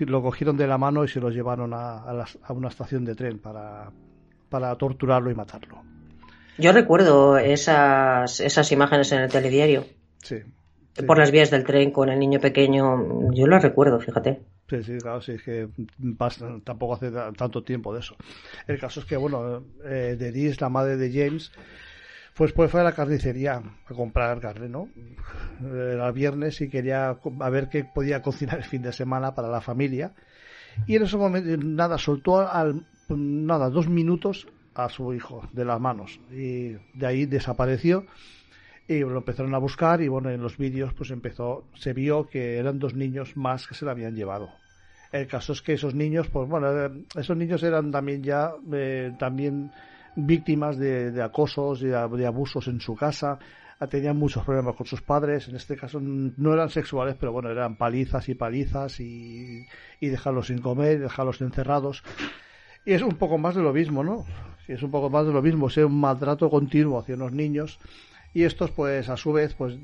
[SPEAKER 1] lo cogieron de la mano y se los llevaron a, a, una estación de tren para, para torturarlo y matarlo.
[SPEAKER 2] Yo recuerdo esas, esas imágenes en el telediario.
[SPEAKER 1] Sí,
[SPEAKER 2] Por las vías del tren con el niño pequeño, yo las recuerdo, fíjate.
[SPEAKER 1] Sí, sí, claro, sí, es que tampoco hace tanto tiempo de eso. El caso es que, bueno, eh, Denise, la madre de James, pues, pues fue a la carnicería a comprar carne, ¿no? Era viernes y quería a ver qué podía cocinar el fin de semana para la familia. Y en ese momento, nada, soltó al, nada, dos minutos a su hijo de las manos. Y de ahí desapareció. Y lo empezaron a buscar y bueno, en los vídeos pues empezó, se vio que eran dos niños más que se lo habían llevado. El caso es que esos niños, pues bueno, esos niños eran también ya, eh, también víctimas de, acosos y de, abusos en su casa, tenían muchos problemas con sus padres, en este caso no eran sexuales, pero bueno, eran palizas y palizas y, dejarlos sin comer, dejarlos encerrados. Y es un poco más de lo mismo, ¿no? Es un poco más de lo mismo, es un maltrato continuo hacia los niños. Y estos, pues, a su vez, pues,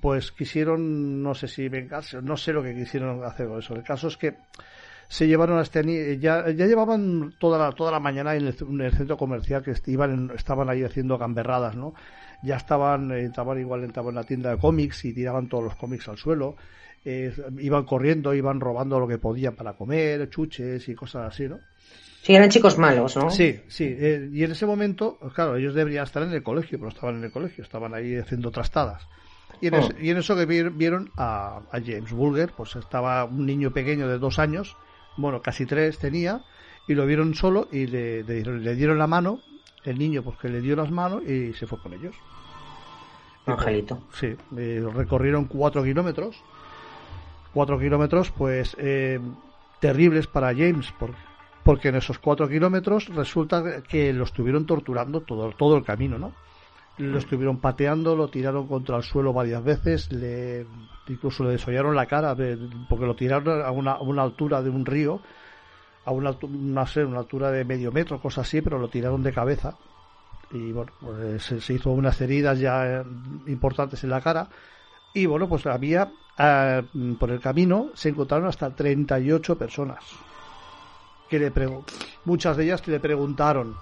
[SPEAKER 1] pues quisieron, no sé si vengarse, no sé lo que quisieron hacer con eso. El caso es que se llevaron a este ya, ya llevaban toda la, toda la mañana en el, centro comercial que iban, estaban ahí haciendo gamberradas, ¿no? Ya estaban, eh, estaban igual estaban en la tienda de cómics y tiraban todos los cómics al suelo. Eh, iban corriendo, iban robando lo que podían para comer, chuches y cosas así, ¿no?
[SPEAKER 2] Sí, eran chicos malos, ¿no?
[SPEAKER 1] Sí, sí. Eh, y en ese momento, claro, ellos deberían estar en el colegio, pero estaban en el colegio, estaban ahí haciendo trastadas. Y en, oh. y en eso que vieron a, a, James Bulger, pues estaba un niño pequeño de dos años bueno, casi tres tenía, y lo vieron solo y le, dieron la mano, el niño porque pues, le dio las manos y se fue con ellos.
[SPEAKER 2] Angelito.
[SPEAKER 1] Sí, eh, recorrieron cuatro kilómetros, cuatro kilómetros pues eh, terribles para James, porque en esos cuatro kilómetros resulta que lo estuvieron torturando todo, todo el camino, ¿no? Lo estuvieron pateando, lo tiraron contra el suelo varias veces, le, incluso le desollaron la cara, porque lo tiraron a una, altura de un río, a una, una altura de medio metro, cosas así, pero lo tiraron de cabeza. Y bueno, pues se, hizo unas heridas ya eh, importantes en la cara. Y bueno, pues había, eh, por el camino, se encontraron hasta 38 personas. Que le muchas de ellas que le preguntaron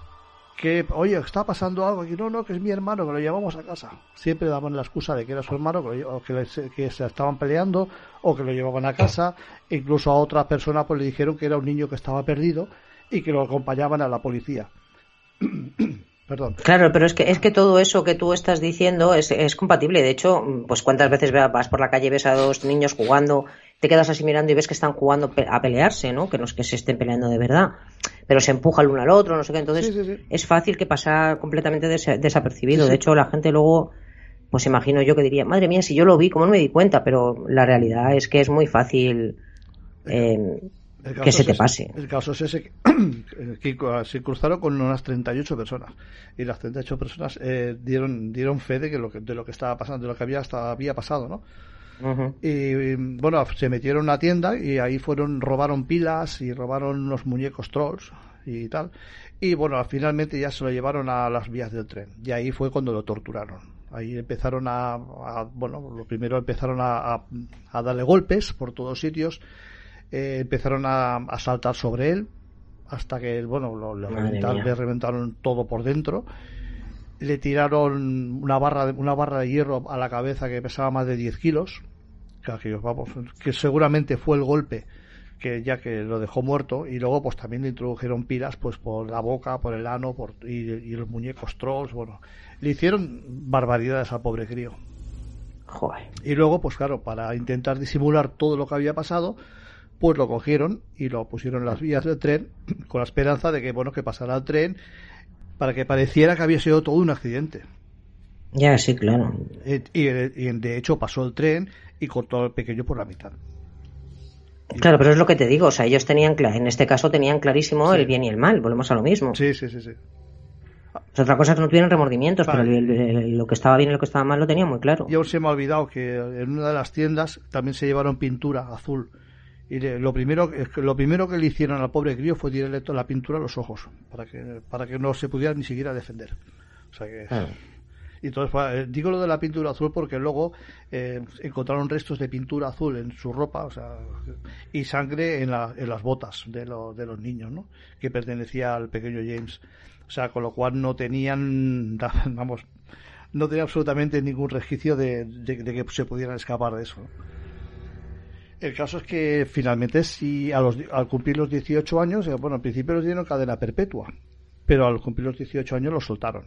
[SPEAKER 1] que, oye, está pasando algo aquí. No, no, que es mi hermano, que lo llevamos a casa. Siempre daban la excusa de que era su hermano, que, que, se estaban peleando, o que lo llevaban a casa. Incluso a otras personas pues le dijeron que era un niño que estaba perdido y que lo acompañaban a la policía. Perdón.
[SPEAKER 2] Claro, pero es que es que todo eso que tú estás diciendo es, es compatible. De hecho, pues cuántas veces vas por la calle ves a dos niños jugando te quedas así mirando y ves que están jugando a pelearse, ¿no? Que no es que se estén peleando de verdad, pero se empuja el uno al otro, no sé qué. Entonces es fácil que pasa completamente desapercibido. de hecho, la gente luego, pues imagino yo que diría, madre mía, si yo lo vi, ¿cómo no me di cuenta? Pero la realidad es que es muy fácil eh, que se te pase.
[SPEAKER 1] El caso es ese que, se cruzaron con unas 38 personas y las 38 personas eh, dieron dieron fe de que lo que de lo que estaba pasando, de lo que había hasta había pasado, ¿no? Y bueno, se metieron en una tienda y ahí fueron, robaron pilas y robaron unos muñecos trolls y tal. Y bueno, finalmente ya se lo llevaron a las vías del tren. Y ahí fue cuando lo torturaron. Ahí empezaron a, bueno, lo primero empezaron a, a, darle golpes por todos sitios. Eh, empezaron a, saltar sobre él hasta que, bueno, lo, reventaron, le reventaron todo por dentro le tiraron una barra de, una barra de hierro a la cabeza que pesaba más de 10 kilos que, vamos, que seguramente fue el golpe que ya que lo dejó muerto y luego pues también le introdujeron pilas pues por la boca por el ano por, y, los muñecos trolls bueno le hicieron barbaridades al pobre crío
[SPEAKER 2] Joder.
[SPEAKER 1] y luego pues claro para intentar disimular todo lo que había pasado pues lo cogieron y lo pusieron en las vías del tren con la esperanza de que bueno que pasara el tren para que pareciera que había sido todo un accidente.
[SPEAKER 2] Ya, sí, claro.
[SPEAKER 1] Eh, y, de hecho pasó el tren y cortó al pequeño por la mitad.
[SPEAKER 2] Claro, pero es lo que te digo, o sea, ellos tenían, en este caso tenían clarísimo el bien y el mal, volvemos a lo mismo.
[SPEAKER 1] Sí, sí, sí, sí.
[SPEAKER 2] otra cosa es que no tuvieron remordimientos, pero lo que estaba bien y lo que estaba mal lo tenían muy claro.
[SPEAKER 1] Y aún se me ha olvidado que en una de las tiendas también se llevaron pintura azul y lo primero lo primero que le hicieron al pobre crío fue tirarle la pintura a los ojos para que para que no se pudiera ni siquiera defender. O sea que ah. y entonces eh, digo lo de la pintura azul porque luego eh, encontraron restos de pintura azul en su ropa o sea y sangre en, en las botas de, de los niños no que pertenecía al pequeño James. O sea con lo cual no tenían vamos no tenía absolutamente ningún resquicio de, de que se pudieran escapar de eso el caso es que finalmente, si a los, al cumplir los 18 años, eh, bueno, al principio los dieron cadena perpetua, pero al cumplir los 18 años los soltaron.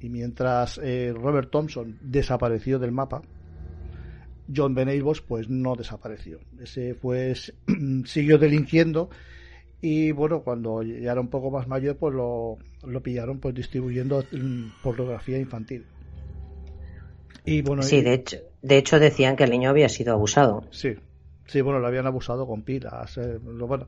[SPEAKER 1] Y mientras eh, Robert Thompson desapareció del mapa, John Benables pues no desapareció. Ese pues siguió delinquiendo y bueno, cuando ya era un poco más mayor pues lo, lo pillaron pues distribuyendo mm, pornografía infantil.
[SPEAKER 2] Y bueno, sí, de hecho, de hecho decían que el niño había sido abusado.
[SPEAKER 1] Sí, Sí, bueno, lo habían abusado con pilas. Eh, bueno,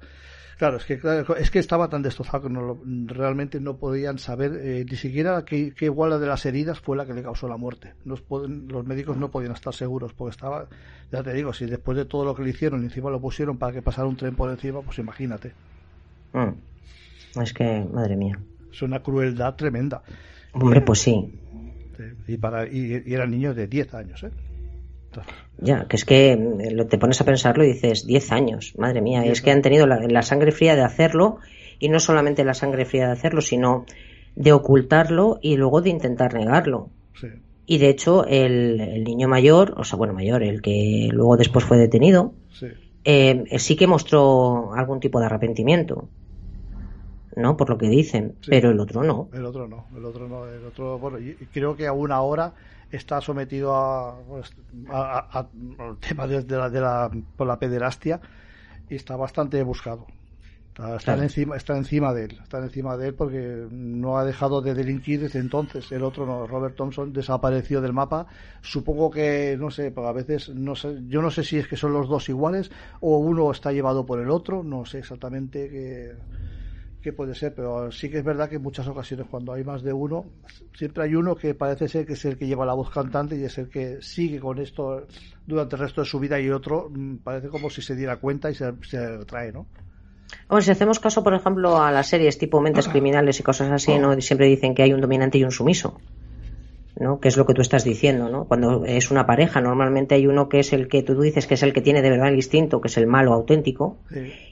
[SPEAKER 1] claro, es que, es que estaba tan destrozado que no realmente no podían saber eh, ni siquiera qué, qué de las heridas fue la que le causó la muerte. Los, los médicos no podían estar seguros porque estaba, ya te digo, si después de todo lo que le hicieron, encima lo pusieron para que pasara un tren por encima, pues imagínate.
[SPEAKER 2] Mm. Es que, madre mía.
[SPEAKER 1] Es una crueldad tremenda.
[SPEAKER 2] Hombre, pues sí.
[SPEAKER 1] Y, para, y, y eran niños de 10 años, ¿eh?
[SPEAKER 2] Ya, que es que mm, te pones a pensarlo y dices, 10 años, madre mía, y es que han tenido la, sangre fría de hacerlo, y no solamente la sangre fría de hacerlo, sino de ocultarlo y luego de intentar negarlo. Y de hecho, el, niño mayor, o sea, bueno, mayor, el que luego después fue detenido, sí, eh, sí que mostró algún tipo de arrepentimiento. ¿no? Por lo que dicen, pero el otro no.
[SPEAKER 1] El otro no, el otro no, el otro, bueno, y creo que aún ahora está sometido a, pues, a, tema de, la, de la, por la pederastia y está bastante buscado. Está, encima, está encima de él, está encima de él porque no ha dejado de delinquir desde entonces. El otro no, Robert Thompson desapareció del mapa. Supongo que, no sé, a veces, no sé, yo no sé si es que son los dos iguales o uno está llevado por el otro, no sé exactamente qué que puede ser, pero sí que es verdad que en muchas ocasiones cuando hay más de uno, siempre hay uno que parece ser que es el que lleva la voz cantante y es el que sigue con esto durante el resto de su vida y otro mm, parece como si se diera cuenta y se, se retrae, ¿no?
[SPEAKER 2] Bueno, si hacemos caso, por ejemplo, a las series tipo Mentes Criminales y cosas así, ¿no? Siempre dicen que hay un dominante y un sumiso. ¿No? Que es lo que tú estás diciendo, ¿no? Cuando es una pareja, normalmente hay uno que es el que tú dices que es el que tiene de verdad el instinto, que es el malo auténtico,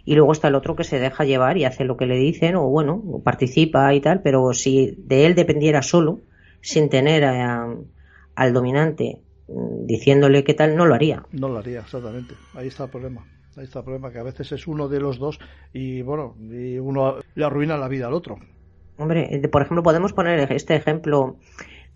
[SPEAKER 2] y luego está el otro que se deja llevar y hace lo que le dicen, o bueno, participa y tal, pero si de él dependiera solo, sin tener al dominante mm, diciéndole qué tal, no lo haría.
[SPEAKER 1] No lo haría, exactamente. Ahí está el problema. Ahí está el problema, que a veces es uno de los dos y bueno, y uno le arruina la vida al otro.
[SPEAKER 2] Hombre, por ejemplo, podemos poner este ejemplo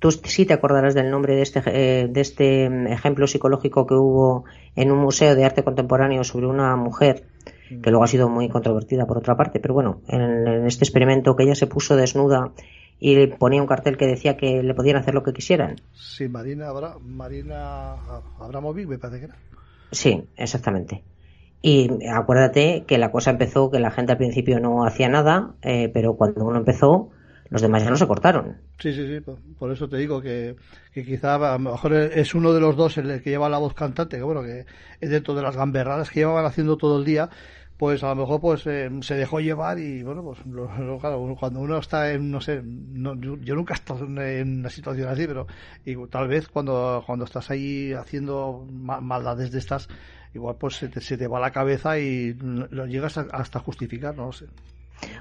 [SPEAKER 2] Tú sí te acordarás del nombre de este, eh, de este ejemplo psicológico que hubo en un museo de arte contemporáneo sobre una mujer, que luego ha sido muy controvertida por otra parte, pero bueno, en, este experimento que ella se puso desnuda y ponía un cartel que decía que le podían hacer lo que quisieran.
[SPEAKER 1] Sí, Marina, Abra, Marina Abramovic me parece que era.
[SPEAKER 2] Sí, exactamente. Y acuérdate que la cosa empezó, que la gente al principio no hacía nada, eh, pero cuando uno empezó, los demás ya no se cortaron.
[SPEAKER 1] Sí, sí, sí, por eso te digo que, que quizá a lo mejor es uno de los dos el que lleva la voz cantante, que bueno, que es dentro de las gamberradas que llevaban haciendo todo el día, pues a lo mejor pues eh, se dejó llevar y bueno, pues claro, cuando uno está en, no sé, yo, nunca he estado en una situación así, pero y, tal vez cuando, cuando estás ahí haciendo maldades de estas, igual pues se te, se te va la cabeza y lo llegas hasta justificar, no lo sé.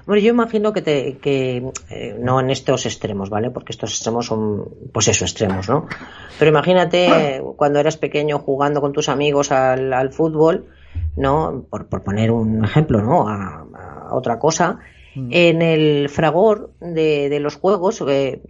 [SPEAKER 2] Bueno, yo imagino que, te, que eh, no en estos extremos, ¿vale? Porque estos extremos son, pues eso, extremos, ¿no? Pero imagínate cuando eras pequeño jugando con tus amigos al, fútbol, ¿no? Por, poner un ejemplo, ¿no? A, otra cosa. Mm. En el fragor de, los juegos, eh,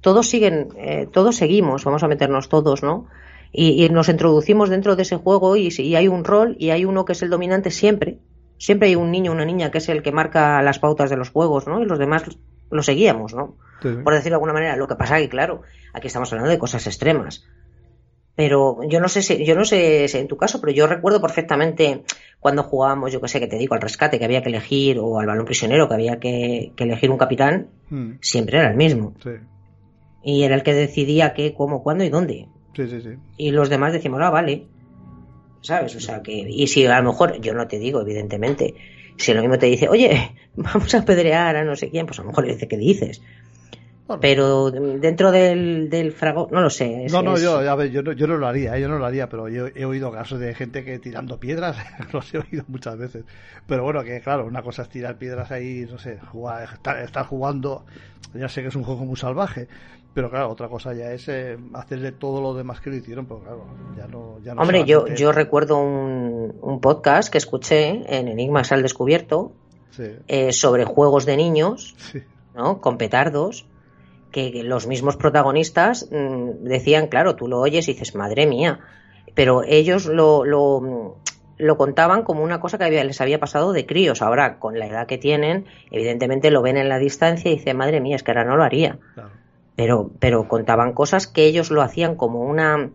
[SPEAKER 2] todos siguen, eh, todos seguimos, vamos a meternos todos, ¿no? Y, nos introducimos dentro de ese juego y, y hay un rol y hay uno que es el dominante siempre, siempre hay un niño o una niña que es el que marca las pautas de los juegos, ¿no? Y los demás lo seguíamos, ¿no? Por decirlo de alguna manera. Lo que pasa es que, claro, aquí estamos hablando de cosas extremas. Pero yo no sé si, yo no sé si en tu caso, pero yo recuerdo perfectamente cuando jugábamos, yo que sé, que te digo, al rescate que había que elegir, o al balón prisionero que había que, elegir un capitán, hmm. siempre era el mismo. Y era el que decidía qué, cómo, cuándo y dónde. y los demás decimos, ah, vale. ¿Sabes? O sea que, y si a lo mejor, yo no te digo, evidentemente, si lo mismo te dice, oye, vamos a apedrear a no sé quién, pues a lo mejor le dice, ¿qué dices? pero dentro del, del fragor, no lo sé.
[SPEAKER 1] no, no, yo, a ver, yo, no, yo no lo haría, ¿eh? yo no lo haría, pero yo he oído casos de gente que tirando piedras, los he oído muchas veces. Pero bueno, que claro, una cosa es tirar piedras ahí, no sé, jugar, estar jugando, ya sé que es un juego muy salvaje, pero claro, otra cosa ya es eh, hacerle todo lo demás que lo hicieron, pero claro, ya no. Ya no
[SPEAKER 2] Hombre, yo, yo recuerdo un, un, podcast que escuché en Enigmas al Descubierto eh, sobre juegos de niños, ¿no? Con petardos, que, los mismos protagonistas mm, decían, claro, tú lo oyes y dices, madre mía, pero ellos lo, lo, lo contaban como una cosa que había, les había pasado de críos. Ahora, con la edad que tienen, evidentemente lo ven en la distancia y dicen, madre mía, es que ahora no lo haría. Claro pero, pero contaban cosas que ellos lo hacían como una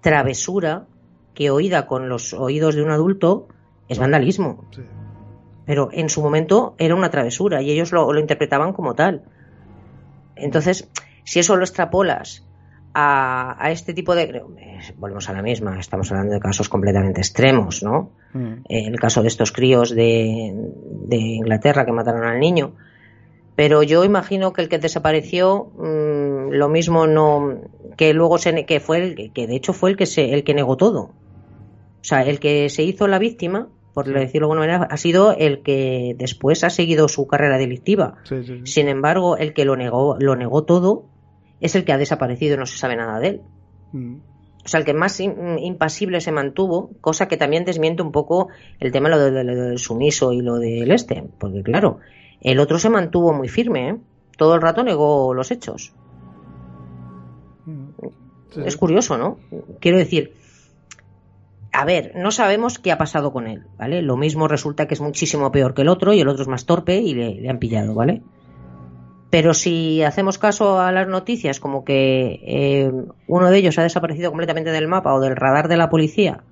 [SPEAKER 2] travesura que oída con los oídos de un adulto es vandalismo. Pero en su momento era una travesura y ellos lo, interpretaban como tal. Entonces, si eso lo extrapolas a, a, este tipo de... Volvemos a la misma, estamos hablando de casos completamente extremos, ¿no? Mm. El caso de estos críos de, de Inglaterra que mataron al niño, pero yo imagino que el que desapareció mm, lo mismo no que luego se que fue el que de hecho fue el que se el que negó todo. O sea el que se hizo la víctima por decirlo de alguna manera ha sido el que después ha seguido su carrera delictiva. Sin embargo el que lo negó lo negó todo es el que ha desaparecido y no se sabe nada de él. Mm. O sea, el que más impasible se mantuvo, cosa que también desmiente un poco el tema lo, de, lo del sumiso y lo del este, porque claro, el otro se mantuvo muy firme, ¿eh? todo el rato negó los hechos. Es curioso, ¿no? Quiero decir, a ver, no sabemos qué ha pasado con él, ¿vale? Lo mismo resulta que es muchísimo peor que el otro y el otro es más torpe y le, han pillado, ¿vale? Pero si hacemos caso a las noticias como que eh, uno de ellos ha desaparecido completamente del mapa o del radar de la policía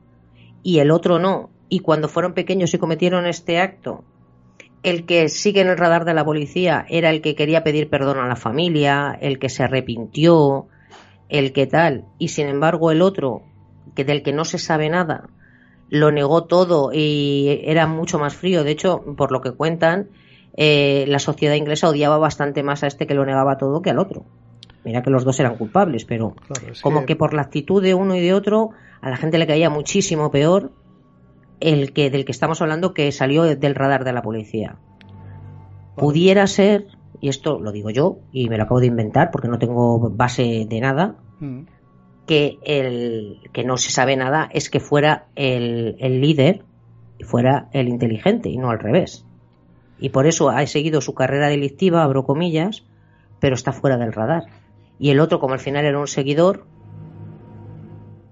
[SPEAKER 2] y el otro no, y cuando fueron pequeños y cometieron este acto el que sigue en el radar de la policía era el que quería pedir perdón a la familia, el que se arrepintió, el que tal, y sin embargo el otro, que del que no se sabe nada, lo negó todo y era mucho más frío. De hecho, por lo que cuentan, eh, la sociedad inglesa odiaba bastante más a este que lo negaba todo que al otro. Mira que los dos eran culpables, pero como que... por la actitud de uno y de otro, a la gente le caía muchísimo peor el que del que estamos hablando que salió del radar de la policía. Pudiera ser, y esto lo digo yo, y me lo acabo de inventar porque no tengo base de nada, mm. que el que no se sabe nada es que fuera el, el líder y fuera el inteligente, y no al revés. Y por eso ha seguido su carrera delictiva, abro comillas, pero está fuera del radar. Y el otro, como al final era un seguidor,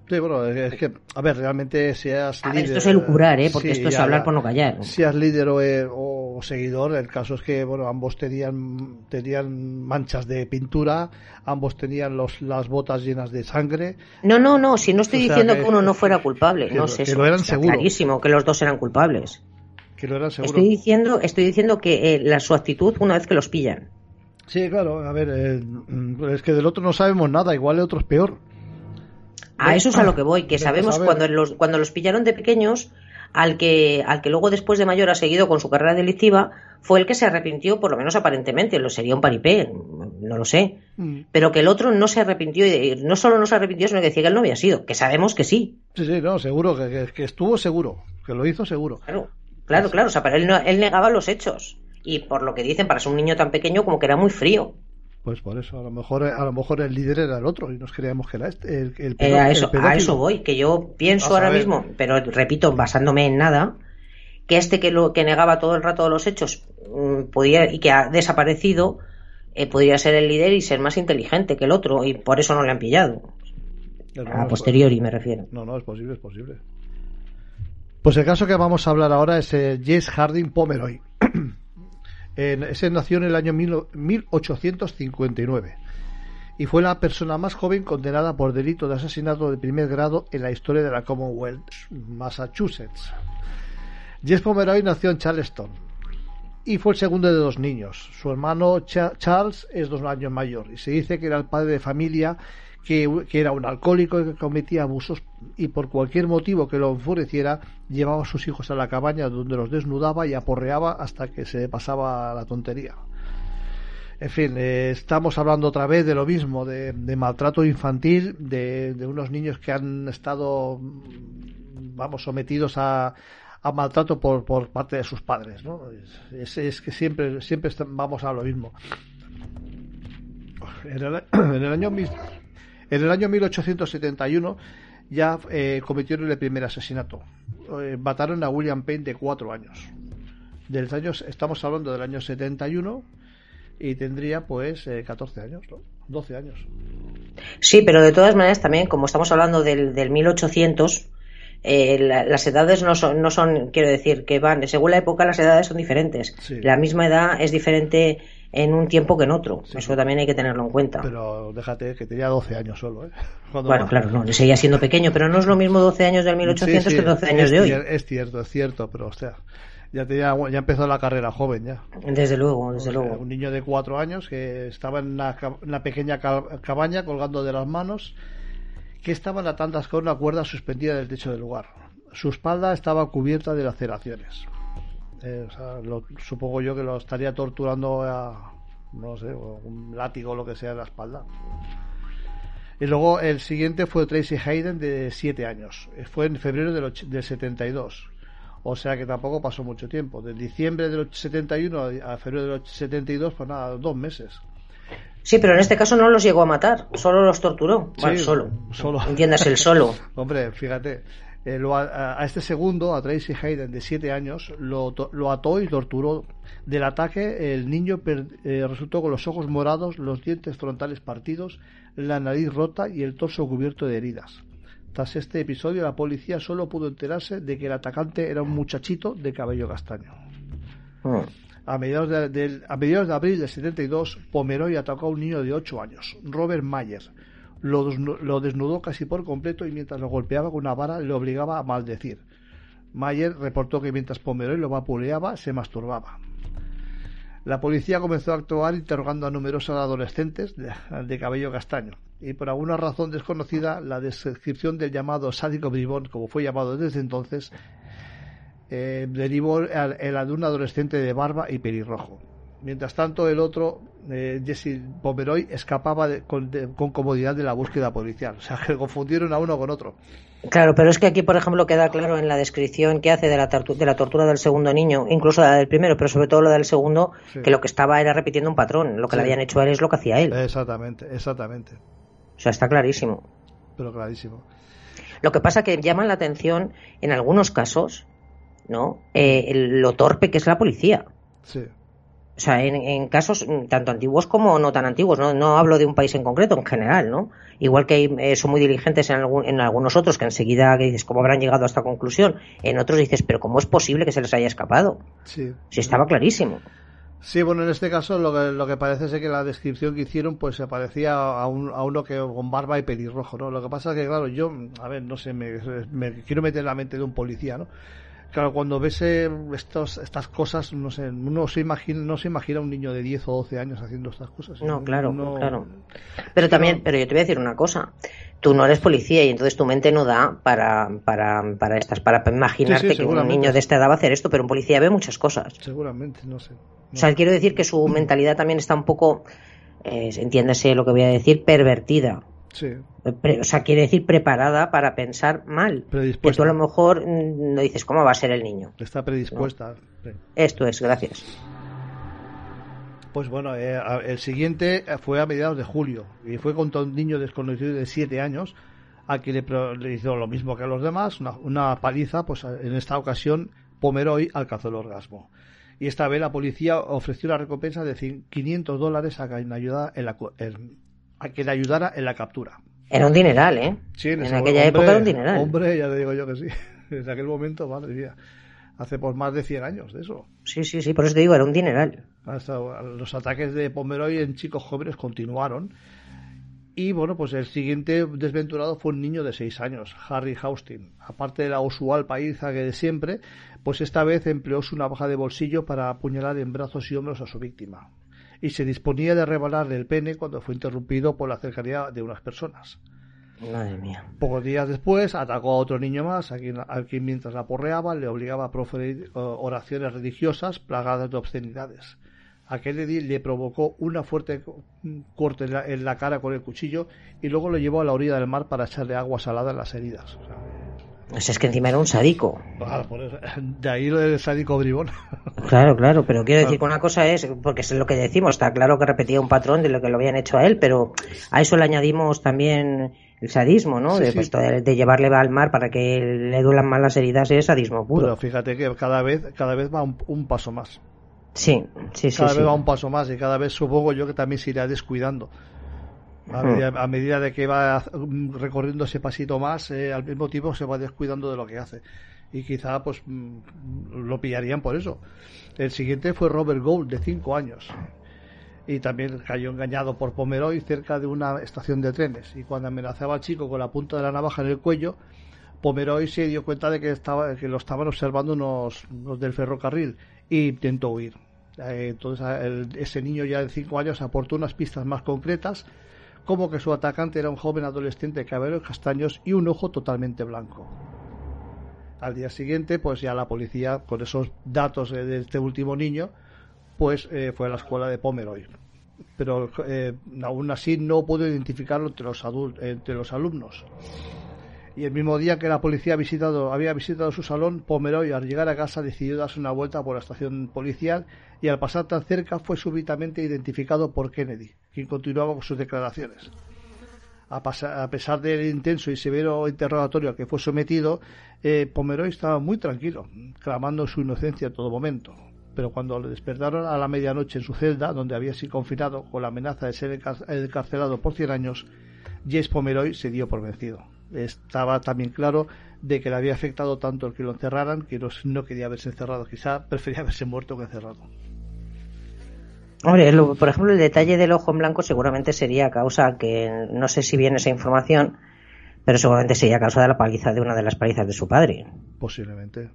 [SPEAKER 1] Sí, bueno, es que, a ver, realmente seas
[SPEAKER 2] líder. esto es elucubrar, ¿eh? Porque esto es hablar por no callar.
[SPEAKER 1] Seas líder eh, o, seguidor, el caso es que, bueno, ambos tenían, tenían manchas de pintura, ambos tenían los, las botas llenas de sangre.
[SPEAKER 2] No, no, no, si no estoy diciendo que, uno no fuera culpable, no sé. Que lo eran seguro. clarísimo que los dos eran culpables.
[SPEAKER 1] Que lo eran seguro.
[SPEAKER 2] Estoy diciendo, estoy diciendo que eh, la, su actitud una vez que los pillan.
[SPEAKER 1] Sí, claro, a ver, eh, es que del otro no sabemos nada, igual el otro es peor.
[SPEAKER 2] A eso es a lo que voy, que sabemos cuando los, cuando los pillaron de pequeños, al que, al que luego después de mayor ha seguido con su carrera delictiva, fue el que se arrepintió, por lo menos aparentemente, lo sería un paripé, no lo sé, mm. pero que el otro no se arrepintió, y no solo no se arrepintió, sino que decía que él no había sido, que sabemos que sí.
[SPEAKER 1] Sí, sí, no, seguro, que, que estuvo seguro, que lo hizo seguro.
[SPEAKER 2] Claro, claro, claro, o sea, pero él, él negaba los hechos, y por lo que dicen, para ser un niño tan pequeño, como que era muy frío.
[SPEAKER 1] Pues por eso, a lo mejor a lo mejor el líder era el otro y nos creíamos que era este, el, el,
[SPEAKER 2] eh, a, eso, a eso voy, que yo pienso ahora mismo, pero repito, basándome en nada, que este que lo que negaba todo el rato los hechos mm, podía y que ha desaparecido eh, podría ser el líder y ser más inteligente que el otro y por eso no le han pillado. a posteriori me refiero.
[SPEAKER 1] No, no, es posible, es posible. Pues el caso que vamos a hablar ahora es eh, Jess Harding Pomeroy. Ese nació en el año 1859 y fue la persona más joven condenada por delito de asesinato de primer grado en la historia de la Commonwealth, Massachusetts. Jess Pomeroy nació en Charleston y fue el segundo de dos niños. Su hermano Charles es dos años mayor y se dice que era el padre de familia que, era un alcohólico que cometía abusos y por cualquier motivo que lo enfureciera llevaba a sus hijos a la cabaña donde los desnudaba y aporreaba hasta que se pasaba la tontería. En fin, eh, estamos hablando otra vez de lo mismo, de, maltrato infantil, de, unos niños que han estado, vamos, sometidos a, maltrato por, por parte de sus padres, ¿no? Es, que siempre, siempre vamos a lo mismo. En el, en el año en el año 1871 ya eh, cometieron el primer asesinato. Eh, mataron a William Payne de cuatro años. Del años, estamos hablando del año 71 y tendría pues 14 eh, años, ¿no? 12 años.
[SPEAKER 2] Sí, pero de todas maneras también, como estamos hablando del, del 1800, las edades no son, no son, quiero decir, que van, según la época las edades son diferentes. La misma edad es diferente en un tiempo que en otro. Eso también hay que tenerlo en cuenta.
[SPEAKER 1] Pero déjate que tenía 12 años solo, ¿eh?
[SPEAKER 2] bueno, claro, no, seguía siendo pequeño, pero no es lo mismo 12 años del 1800 que 12 años de hoy.
[SPEAKER 1] Es cierto, es cierto, pero o sea, ya, tenía, ya empezó la carrera joven ya.
[SPEAKER 2] Desde luego, desde luego.
[SPEAKER 1] Un niño de 4 años que estaba en una, pequeña cabaña colgando de las manos, que estaban atadas con una cuerda suspendida del techo del lugar. Su espalda estaba cubierta de laceraciones. Eh, supongo yo que lo estaría torturando a, no sé, un látigo o lo que sea en la espalda. Y luego el siguiente fue Tracy Hayden de 7 años. Eh, fue en febrero del, del 72. O sea que tampoco pasó mucho tiempo. De diciembre del 71 a febrero del 72, pues nada, dos meses.
[SPEAKER 2] Sí, pero en este caso no los llegó a matar, solo los torturó. solo.
[SPEAKER 1] solo.
[SPEAKER 2] Entiendas el solo.
[SPEAKER 1] Hombre, fíjate. Eh, a, este segundo, a Tracy Hayden de 7 años, lo, lo, ató y torturó. Del ataque, el niño eh, resultó con los ojos morados, los dientes frontales partidos, la nariz rota y el torso cubierto de heridas. Tras este episodio, la policía solo pudo enterarse de que el atacante era un muchachito de cabello castaño. Ah. A mediados de, a mediados de abril del 72, Pomeroy atacó a un niño de 8 años, Robert Mayer, lo, desnudó casi por completo y mientras lo golpeaba con una vara le obligaba a maldecir. Mayer reportó que mientras Pomeroy lo vapuleaba se masturbaba. La policía comenzó a actuar interrogando a numerosos adolescentes de, cabello castaño y por alguna razón desconocida la descripción del llamado sádico bribón, como fue llamado desde entonces, eh, derivó en la de un adolescente de barba y pelirrojo. Mientras tanto, el otro, eh, Jesse Pomeroy, escapaba con, comodidad de la búsqueda policial. O sea, que confundieron a uno con otro.
[SPEAKER 2] Claro, pero es que aquí, por ejemplo, queda claro en la descripción que hace de la, de la tortura del segundo niño, incluso la del primero, pero sobre todo la del segundo, que lo que estaba era repitiendo un patrón. Lo que le habían hecho a él es lo que hacía él.
[SPEAKER 1] Exactamente, exactamente.
[SPEAKER 2] O sea, está clarísimo.
[SPEAKER 1] Pero clarísimo.
[SPEAKER 2] Lo que pasa que llama la atención, en algunos casos, ¿no? Eh, lo torpe que es la policía.
[SPEAKER 1] Sí.
[SPEAKER 2] O sea, en, casos tanto antiguos como no tan antiguos, ¿no? No hablo de un país en concreto, en general, ¿no? Igual que eh, son muy diligentes en, en algunos otros, que enseguida dices, ¿cómo habrán llegado a esta conclusión? En otros dices, ¿pero cómo es posible que se les haya escapado?
[SPEAKER 1] Sí.
[SPEAKER 2] Si estaba clarísimo.
[SPEAKER 1] Sí, bueno, en este caso lo que, lo que parece es que la descripción que hicieron pues se parecía a, un, a uno que con barba y pelirrojo, ¿no? Lo que pasa es que, claro, yo, a ver, no sé, me, me quiero meter en la mente de un policía, ¿no? Claro, cuando ves eh, estos, estas cosas, no sé, uno se imagina, no se imagina un niño de 10 o 12 años haciendo estas cosas.
[SPEAKER 2] No, claro, claro. Pero también, pero yo te voy a decir una cosa. Tú no eres policía y entonces tu mente no da para, para, para estas, para imaginarte que un niño de esta edad va a hacer esto, pero un policía ve muchas cosas.
[SPEAKER 1] Seguramente, no sé.
[SPEAKER 2] O sea, quiero decir que su mentalidad también está un poco, eh, entiéndase lo que voy a decir, pervertida. O sea, quiere decir preparada para pensar mal. Que tú a lo mejor mm, no dices, ¿cómo va a ser el niño?
[SPEAKER 1] Está predispuesta.
[SPEAKER 2] Esto es, gracias.
[SPEAKER 1] Pues bueno, eh, el siguiente fue a mediados de julio y fue contra un niño desconocido de 7 años a quien le, hizo lo mismo que a los demás, una, paliza, pues en esta ocasión Pomeroy alcanzó el orgasmo. Y esta vez la policía ofreció la recompensa de 500 dólares a quien ayuda en la, a que le ayudara en la captura.
[SPEAKER 2] Era un dineral, ¿eh?
[SPEAKER 1] Sí, en,
[SPEAKER 2] aquella época era un dineral.
[SPEAKER 1] Hombre, ya le digo yo que sí. En aquel momento, madre mía. Hace por más de 100 años de eso.
[SPEAKER 2] Sí, sí, sí, por eso te digo, era un dineral.
[SPEAKER 1] los ataques de Pomeroy en chicos jóvenes continuaron. Y bueno, pues el siguiente desventurado fue un niño de 6 años, Harry Houston. Aparte de la usual paliza que de siempre, pues esta vez empleó su navaja de bolsillo para apuñalar en brazos y hombros a su víctima y se disponía de rebalarle el pene cuando fue interrumpido por la cercanía de unas personas.
[SPEAKER 2] Madre mía.
[SPEAKER 1] Pocos días después atacó a otro niño más, a quien, a quien mientras la porreaba le obligaba a proferir oraciones religiosas plagadas de obscenidades. Aquel le provocó una fuerte corte en la, cara con el cuchillo y luego lo llevó a la orilla del mar para echarle agua salada en las heridas.
[SPEAKER 2] Pues es que encima era un sádico.
[SPEAKER 1] de ahí lo del sádico bribón.
[SPEAKER 2] Claro, claro, pero quiero decir que una cosa es, porque es lo que decimos, está claro que repetía un patrón de lo que lo habían hecho a él, pero a eso le añadimos también el sadismo, ¿no? de, pues, de, llevarle al mar para que le duelan más las heridas es sadismo puro.
[SPEAKER 1] Pero fíjate que cada vez, cada vez va un, paso más.
[SPEAKER 2] Sí, sí, sí.
[SPEAKER 1] Cada vez va un paso más y cada vez supongo yo que también se irá descuidando. A medida, de que va recorriendo ese pasito más, eh, al mismo tiempo se va descuidando de lo que hace. Y quizá pues mm, lo pillarían por eso. El siguiente fue Robert Gould, de 5 años. Y también cayó engañado por Pomeroy cerca de una estación de trenes. Y cuando amenazaba al chico con la punta de la navaja en el cuello, Pomeroy se dio cuenta de que, estaba, que lo estaban observando unos, del ferrocarril y intentó huir. Eh, entonces ese niño ya de 5 años aportó unas pistas más concretas como que su atacante era un joven adolescente de cabellos castaños y un ojo totalmente blanco. Al día siguiente, pues ya la policía, con esos datos de este último niño, pues eh, fue a la escuela de Pomeroy. Pero eh, aún así no pudo identificarlo entre los, alumnos. Y el mismo día que la policía visitado, había visitado su salón, Pomeroy al llegar a casa decidió darse una vuelta por la estación policial y al pasar tan cerca fue súbitamente identificado por Kennedy, quien continuaba con sus declaraciones. A, pesar del intenso y severo interrogatorio al que fue sometido, eh, Pomeroy estaba muy tranquilo, clamando su inocencia en todo momento. Pero cuando le despertaron a la medianoche en su celda, donde había sido confinado con la amenaza de ser encarcelado por 100 años, James Pomeroy se dio por vencido. Estaba también claro de que le había afectado tanto el que lo encerraran que no quería haberse encerrado, quizá prefería haberse muerto que encerrado.
[SPEAKER 2] Hombre, por ejemplo, el detalle del ojo en blanco seguramente sería causa que no sé si viene esa información, pero seguramente sería causa de la paliza de una de las palizas de su padre.
[SPEAKER 1] Posiblemente.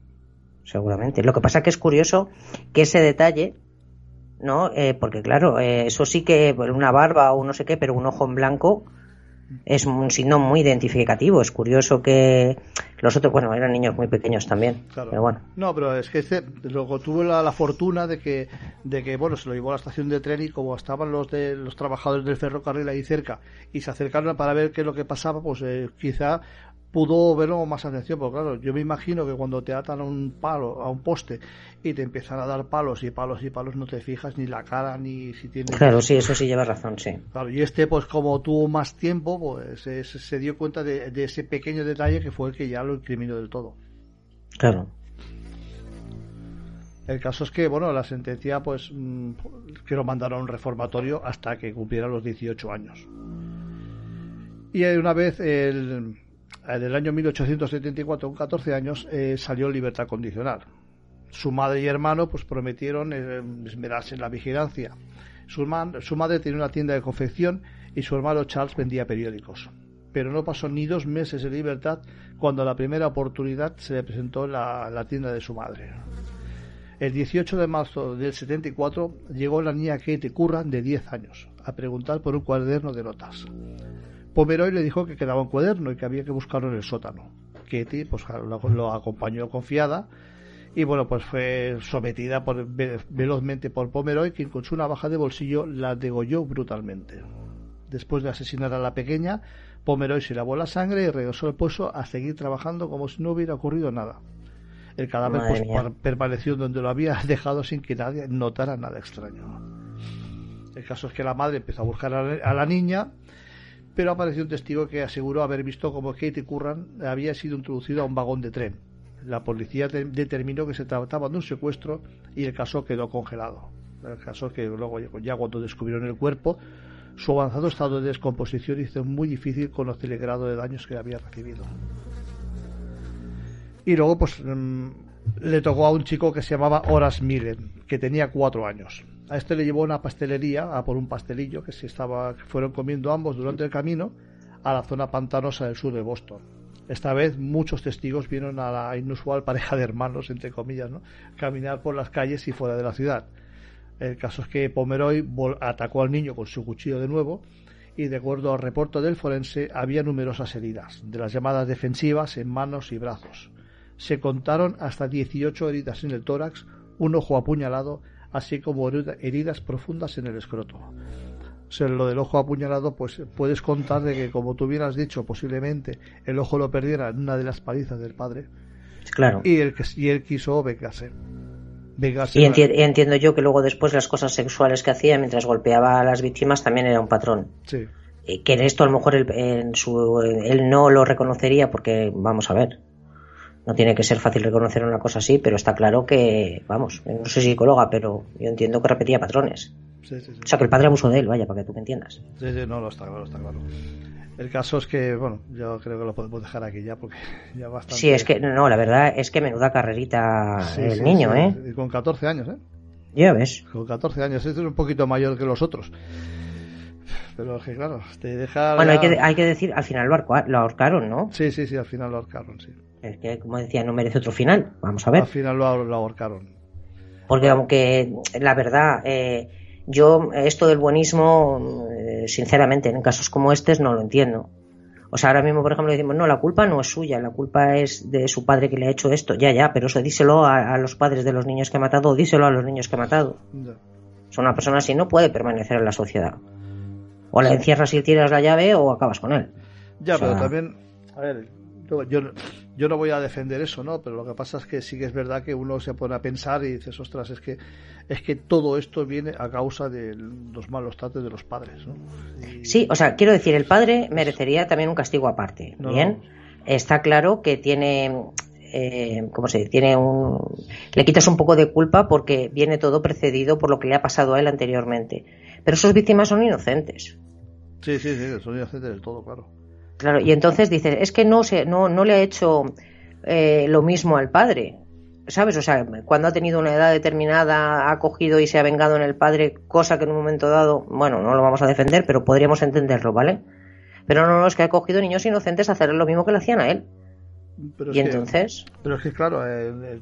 [SPEAKER 2] Seguramente. Lo que pasa que es curioso que ese detalle ¿no? Eh, porque claro, eh, eso sí que una barba o no sé qué, pero un ojo en blanco es un signo muy identificativo. Es curioso que los otros, bueno, eran niños muy pequeños también, pero bueno.
[SPEAKER 1] No, pero es que este, luego tuvo la, fortuna de que, de que, bueno, se lo llevó a la estación de tren y como estaban los de los trabajadores del ferrocarril ahí cerca y se acercaron para ver qué es lo que pasaba, pues eh, quizá pudo verlo más atención, porque claro, yo me imagino que cuando te atan a un palo, a un poste, y te empiezan a dar palos y palos y palos, no te fijas ni la cara ni si tiene...
[SPEAKER 2] Claro, sí, eso sí lleva razón, sí.
[SPEAKER 1] Claro, y este, pues como tuvo más tiempo, pues se, dio cuenta de, ese pequeño detalle que fue el que ya lo incriminó del todo.
[SPEAKER 2] Claro.
[SPEAKER 1] El caso es que, bueno, la sentencia, pues, mm, que lo mandaron a un reformatorio hasta que cumpliera los 18 años. Y una vez el, en el año 1874, con 14 años, eh, salió en libertad condicional. Su madre y hermano pues prometieron eh, esmerarse en la vigilancia. Su, madre tenía una tienda de confección y su hermano Charles vendía periódicos. Pero no pasó ni dos meses en libertad cuando la primera oportunidad se le presentó en la, la tienda de su madre. El 18 de marzo del 74 llegó la niña Kate Curran de 10 años a preguntar por un cuaderno de notas. Pomeroy le dijo que quedaba un cuaderno y que había que buscarlo en el sótano. Katie pues, lo, acompañó confiada y bueno, pues fue sometida por, velozmente por Pomeroy, quien con su navaja de bolsillo la degolló brutalmente. Después de asesinar a la pequeña, Pomeroy se lavó la sangre y regresó al puesto a seguir trabajando como si no hubiera ocurrido nada. El cadáver pues, permaneció donde lo había dejado sin que nadie notara nada extraño. El caso es que la madre empezó a buscar a la niña pero apareció un testigo que aseguró haber visto cómo Katie Curran había sido introducido a un vagón de tren. La policía determinó que se trataba de un secuestro y el caso quedó congelado. El caso que luego, ya cuando descubrieron el cuerpo, su avanzado estado de descomposición hizo muy difícil conocer el grado de daños que había recibido. Y luego, pues, mm, le tocó a un chico que se llamaba Horace Millen, que tenía cuatro años. A este le llevó una pastelería a por un pastelillo que se estaba, fueron comiendo ambos durante el camino a la zona pantanosa del sur de Boston. Esta vez muchos testigos vieron a la inusual pareja de hermanos, entre comillas, ¿no? caminar por las calles y fuera de la ciudad. El caso es que Pomeroy atacó al niño con su cuchillo de nuevo y de acuerdo al reporte del forense había numerosas heridas, de las llamadas defensivas en manos y brazos. Se contaron hasta 18 heridas en el tórax, un ojo apuñalado así como heridas profundas en el escroto. O sea, lo del ojo apuñalado, pues puedes contar de que, como tú hubieras dicho, posiblemente el ojo lo perdiera en una de las palizas del padre.
[SPEAKER 2] Claro.
[SPEAKER 1] Y él, y él quiso vengarse.
[SPEAKER 2] y entiendo yo que luego después las cosas sexuales que hacía mientras golpeaba a las víctimas también era un patrón.
[SPEAKER 1] Sí.
[SPEAKER 2] Y que en esto a lo mejor en su, él no lo reconocería porque, vamos a ver, no tiene que ser fácil reconocer una cosa así, pero está claro que, vamos, no soy psicóloga, pero yo entiendo que repetía patrones. O sea, que el padre abusó de él, vaya, para que tú me entiendas.
[SPEAKER 1] Sí, sí, no, lo está claro, está claro. El caso es que, bueno, yo creo que lo podemos dejar aquí ya porque ya bastante...
[SPEAKER 2] Sí, es que, no, la verdad es que menuda carrerita el niño, ¿eh?
[SPEAKER 1] Y con 14 años, ¿eh?
[SPEAKER 2] Ya ves.
[SPEAKER 1] Con 14 años, este es un poquito mayor que los otros. Pero es que, claro, te deja...
[SPEAKER 2] Bueno, hay, que, hay que decir, al final lo ahorcaron, ¿no?
[SPEAKER 1] Sí, sí, sí, al final lo ahorcaron, sí.
[SPEAKER 2] Es que, como decía, no merece otro final. Vamos a ver.
[SPEAKER 1] Al final lo, ahorcaron.
[SPEAKER 2] Porque aunque, la verdad, eh, yo esto del buenismo, eh, sinceramente, en casos como este no lo entiendo. O sea, ahora mismo, por ejemplo, decimos, no, la culpa no es suya, la culpa es de su padre que le ha hecho esto. Ya, ya, pero eso díselo a, los padres de los niños que ha matado o díselo a los niños que ha matado. Son una persona así no puede permanecer en la sociedad. O la encierras y tiras la llave o acabas con él.
[SPEAKER 1] Ya, pero también, a ver, yo, yo no voy a defender eso, ¿no? Pero lo que pasa es que sí que es verdad que uno se pone a pensar y dices, ostras, es que, es que todo esto viene a causa de los malos tratos de los padres, ¿no?
[SPEAKER 2] Sí, o sea, quiero decir, el padre merecería también un castigo aparte, ¿bien? Está claro que tiene eh, ¿cómo se dice? Tiene un, le quitas un poco de culpa porque viene todo precedido por lo que le ha pasado a él anteriormente. Pero sus víctimas son inocentes.
[SPEAKER 1] Sí, sí, sí, son inocentes del todo, claro.
[SPEAKER 2] Claro, y entonces dices, es que no, se, no, no le ha hecho eh, lo mismo al padre. ¿Sabes? O sea, cuando ha tenido una edad determinada, ha cogido y se ha vengado en el padre, cosa que en un momento dado, bueno, no lo vamos a defender, pero podríamos entenderlo, ¿vale? Pero no, no, es que ha cogido niños inocentes a hacer lo mismo que le hacían a él. y entonces.
[SPEAKER 1] pero es que, claro, eh, eh,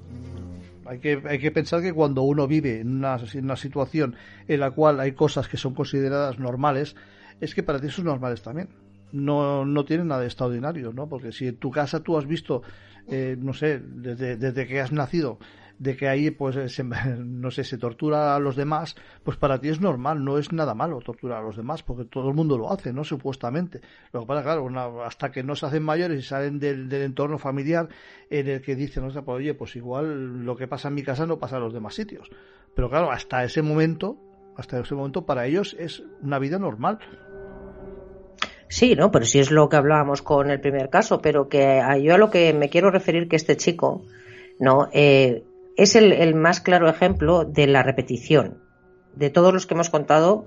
[SPEAKER 1] hay que, hay que pensar que cuando uno vive en una, en una situación en la cual hay cosas que son consideradas normales, es que para ti son normales también. No, no tiene nada de extraordinario, ¿no? Porque si en tu casa tú has visto, eh, no sé, desde, desde que has nacido, de que ahí pues eh, se, no sé se tortura a los demás pues para ti es normal no es nada malo torturar a los demás porque todo el mundo lo hace no supuestamente. Lo que pasa claro hasta que no se hacen mayores y salen del, entorno familiar en el que dicen no pues, oye pues igual lo que pasa en mi casa no pasa en los demás sitios pero claro hasta ese momento hasta ese momento para ellos es una vida normal
[SPEAKER 2] Sí, ¿no? Pero sí es lo que hablábamos con el primer caso, pero que yo a lo que me quiero referir que este chico, ¿no? Eh, es el, más claro ejemplo de la repetición de todos los que hemos contado,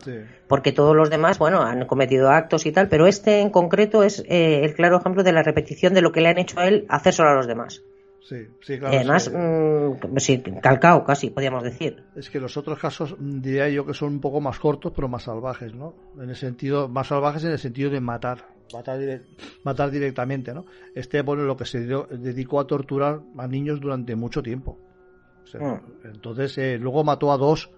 [SPEAKER 2] porque todos los demás, bueno, han cometido actos y tal, pero este en concreto es eh, el claro ejemplo de la repetición de lo que le han hecho a él hacer solo a los demás.
[SPEAKER 1] Sí, sí, claro.
[SPEAKER 2] además, mm, sí, calcado casi, podríamos decir.
[SPEAKER 1] Es que los otros casos mm, diría yo que son un poco más cortos, pero más salvajes, ¿no? En el sentido, más salvajes en el sentido de matar, matar, matar directamente, ¿no? Este, bueno, lo que se dedicó a torturar a niños durante mucho tiempo. Mm. Entonces, eh, luego mató a dos,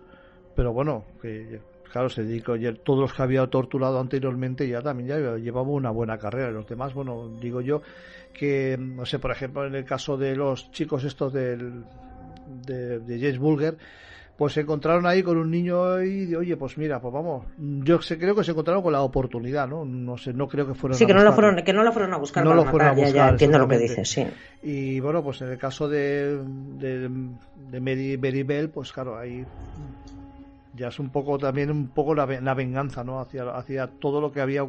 [SPEAKER 1] pero bueno, que claro, se dedicó, todos los que había torturado anteriormente ya también ya llevaba una buena carrera. Los demás, bueno, digo yo que, no sé, por ejemplo, en el caso de los chicos estos del, de, de James Bulger, pues se encontraron ahí con un niño y oye pues mira pues vamos yo sé, creo que se encontraron con la oportunidad no no sé no creo que fueron
[SPEAKER 2] sí que no lo fueron que no lo fueron a buscar
[SPEAKER 1] no lo fueron a buscar ya,
[SPEAKER 2] entiendo lo que dices sí.
[SPEAKER 1] Y bueno pues en el caso de de, de Mary, Bell pues claro ahí ya es un poco también un poco la, venganza no hacia hacia todo lo que había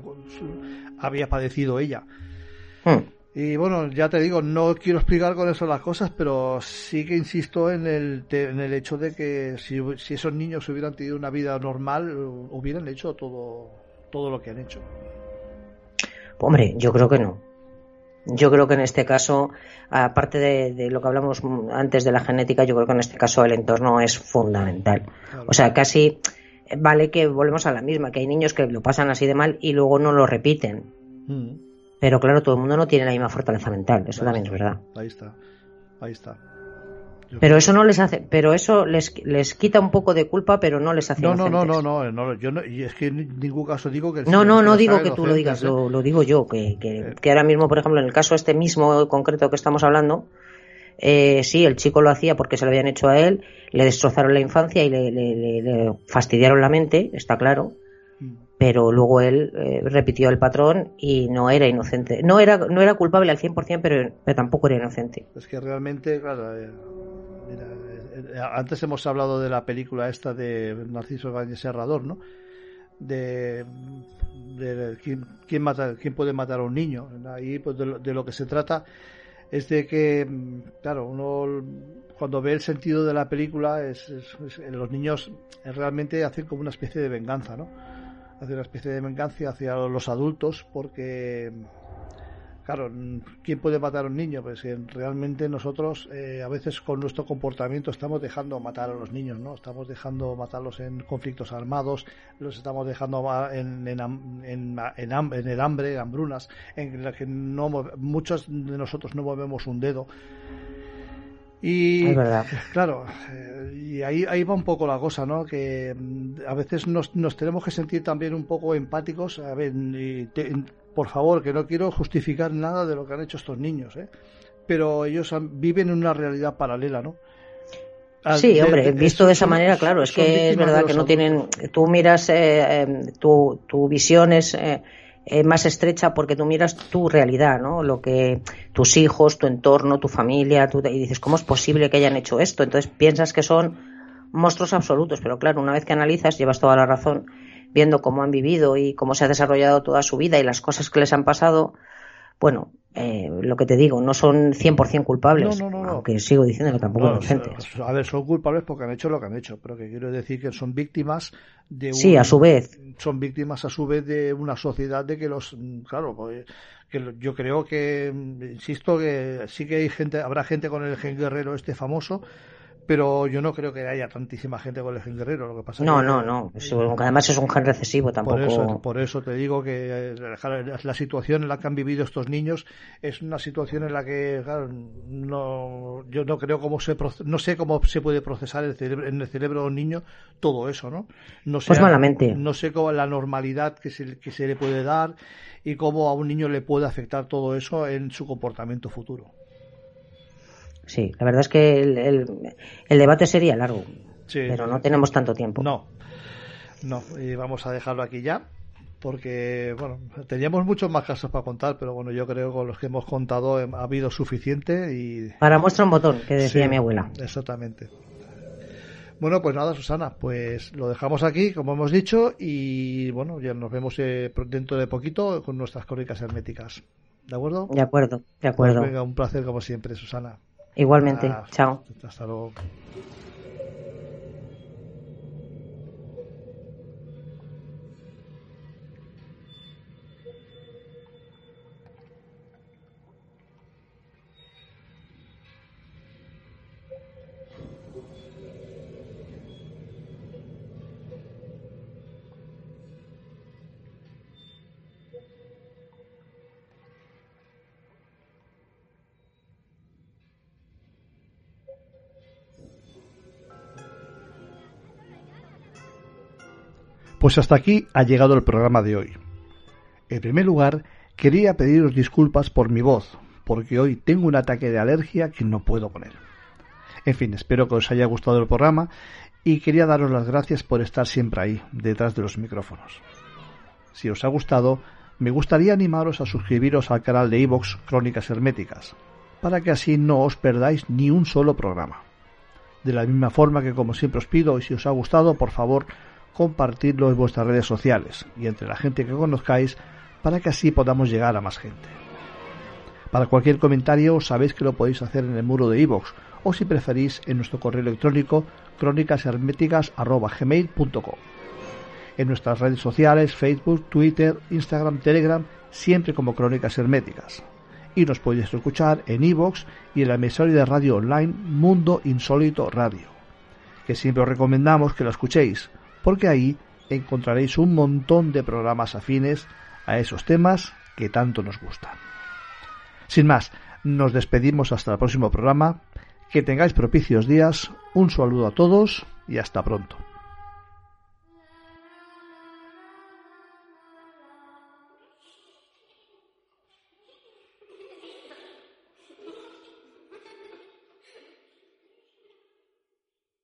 [SPEAKER 1] había padecido ella hmm. Y bueno, ya te digo, no quiero explicar con eso las cosas, pero sí que insisto en el, en el hecho de que si, si esos niños hubieran tenido una vida normal, hubieran hecho todo, todo lo que han hecho.
[SPEAKER 2] Hombre, yo creo que no. Yo creo que en este caso, aparte de, lo que hablamos antes de la genética, yo creo que en este caso el entorno es fundamental. O sea, casi vale que volvemos a la misma, que hay niños que lo pasan así de mal y luego no lo repiten. Mm. Pero claro, todo el mundo no tiene la misma fortaleza mental, eso también es verdad.
[SPEAKER 1] Ahí está, ahí está.
[SPEAKER 2] Pero eso no les hace, pero eso les, les quita un poco de culpa, pero no les hace
[SPEAKER 1] no, no, no, no, no, no, yo no, y es que en ningún caso digo que...
[SPEAKER 2] No, no, no digo que tú lo digas, ¿eh? lo, digo yo, que, que, eh. que, ahora mismo, por ejemplo, en el caso este mismo concreto que estamos hablando, eh, sí, el chico lo hacía porque se lo habían hecho a él, le destrozaron la infancia y le, le, le fastidiaron la mente, está claro, pero luego él eh, repitió el patrón y no era inocente. No era, no era culpable al 100%, pero, pero tampoco era inocente.
[SPEAKER 1] Es que realmente, claro, eh, eh, antes hemos hablado de la película esta de Narciso Ibáñez Serrador, ¿no? De, quién, mata, quién puede matar a un niño. Ahí, pues, de lo, que se trata es de que, claro, uno cuando ve el sentido de la película, es los niños realmente hacen como una especie de venganza, ¿no? hacia una especie de venganza hacia los adultos porque claro, ¿quién puede matar a un niño? Pues realmente nosotros eh, a veces con nuestro comportamiento estamos dejando matar a los niños, ¿no? Estamos dejando matarlos en conflictos armados, los estamos dejando en, en, en, en el hambre, en hambrunas, en la que no, muchos de nosotros no movemos un dedo. Y claro, eh, y ahí, ahí va un poco la cosa, ¿no? Que mm, a veces nos, nos tenemos que sentir también un poco empáticos. A ver, por favor, que no quiero justificar nada de lo que han hecho estos niños, ¿eh? Pero ellos viven en una realidad paralela, ¿no?
[SPEAKER 2] Sí, hombre, visto de esa manera, claro, es que es verdad que no tienen. Tú miras, eh, em, tu, tu visión es. Eh, eh, más estrecha porque tú miras tu realidad, ¿no? Lo que tus hijos, tu entorno, tu familia, y dices, ¿cómo es posible que hayan hecho esto? Entonces piensas que son monstruos absolutos, pero claro, una vez que analizas, llevas toda la razón, viendo cómo han vivido y cómo se ha desarrollado toda su vida y las cosas que les han pasado, bueno, eh, lo que te digo, no son 100% culpables, no, no, no, aunque sigo diciendo que tampoco son inocentes.
[SPEAKER 1] A ver, son culpables porque han hecho lo que han hecho, pero que quiero decir que son víctimas de
[SPEAKER 2] Sí, a su vez.
[SPEAKER 1] Son víctimas a su vez de una sociedad de que los, claro, pues, que yo creo que, insisto, que sí que hay gente, habrá gente con el gen guerrero este famoso, pero yo no creo que haya tantísima gente con el gen guerrero. Lo que pasa
[SPEAKER 2] no,
[SPEAKER 1] que,
[SPEAKER 2] no, no. además es un gen recesivo tampoco.
[SPEAKER 1] Por eso, por eso te digo que eh, la situación en la que han vivido estos niños es una situación en la que no, yo no creo cómo se no sé cómo se puede procesar el cerebro, en el cerebro de un niño todo eso, ¿no? No sé,
[SPEAKER 2] pues malamente.
[SPEAKER 1] No sé cómo la normalidad que se, que se le puede dar y cómo a un niño le puede afectar todo eso en su comportamiento futuro.
[SPEAKER 2] Sí, la verdad es que el, el, debate sería largo, pero no tenemos tanto tiempo.
[SPEAKER 1] No, no, y vamos a dejarlo aquí ya, porque, bueno, teníamos muchos más casos para contar, pero bueno, yo creo que con los que hemos contado ha habido suficiente y...
[SPEAKER 2] Para muestra un botón, que decía mi abuela.
[SPEAKER 1] Exactamente. Bueno, pues nada, Susana, pues lo dejamos aquí, como hemos dicho, y bueno, ya nos vemos eh, dentro de poquito con nuestras crónicas herméticas. ¿De acuerdo?
[SPEAKER 2] De acuerdo, de acuerdo.
[SPEAKER 1] Pues venga, un placer como siempre, Susana.
[SPEAKER 2] Igualmente, chao.
[SPEAKER 1] Hasta luego. Pues hasta aquí ha llegado el programa de hoy. En primer lugar, quería pediros disculpas por mi voz, porque hoy tengo un ataque de alergia que no puedo poner. En fin, espero que os haya gustado el programa y quería daros las gracias por estar siempre ahí, detrás de los micrófonos. Si os ha gustado, me gustaría animaros a suscribiros al canal de iVox Crónicas Herméticas, para que así no os perdáis ni un solo programa. De la misma forma que como siempre os pido, y si os ha gustado, por favor, compartirlo en vuestras redes sociales y entre la gente que conozcáis para que así podamos llegar a más gente. Para cualquier comentario sabéis que lo podéis hacer en el muro de iVoox o si preferís en nuestro correo electrónico crónicasherméticas.gmail.com En nuestras redes sociales, Facebook, Twitter, Instagram, Telegram, siempre como Crónicas Herméticas. Y nos podéis escuchar en iVoox y en la emisora de radio online Mundo Insólito Radio, que siempre os recomendamos que lo escuchéis, porque ahí encontraréis un montón de programas afines a esos temas que tanto nos gustan. Sin más, nos despedimos hasta el próximo programa. Que tengáis propicios días, un saludo a todos y hasta pronto.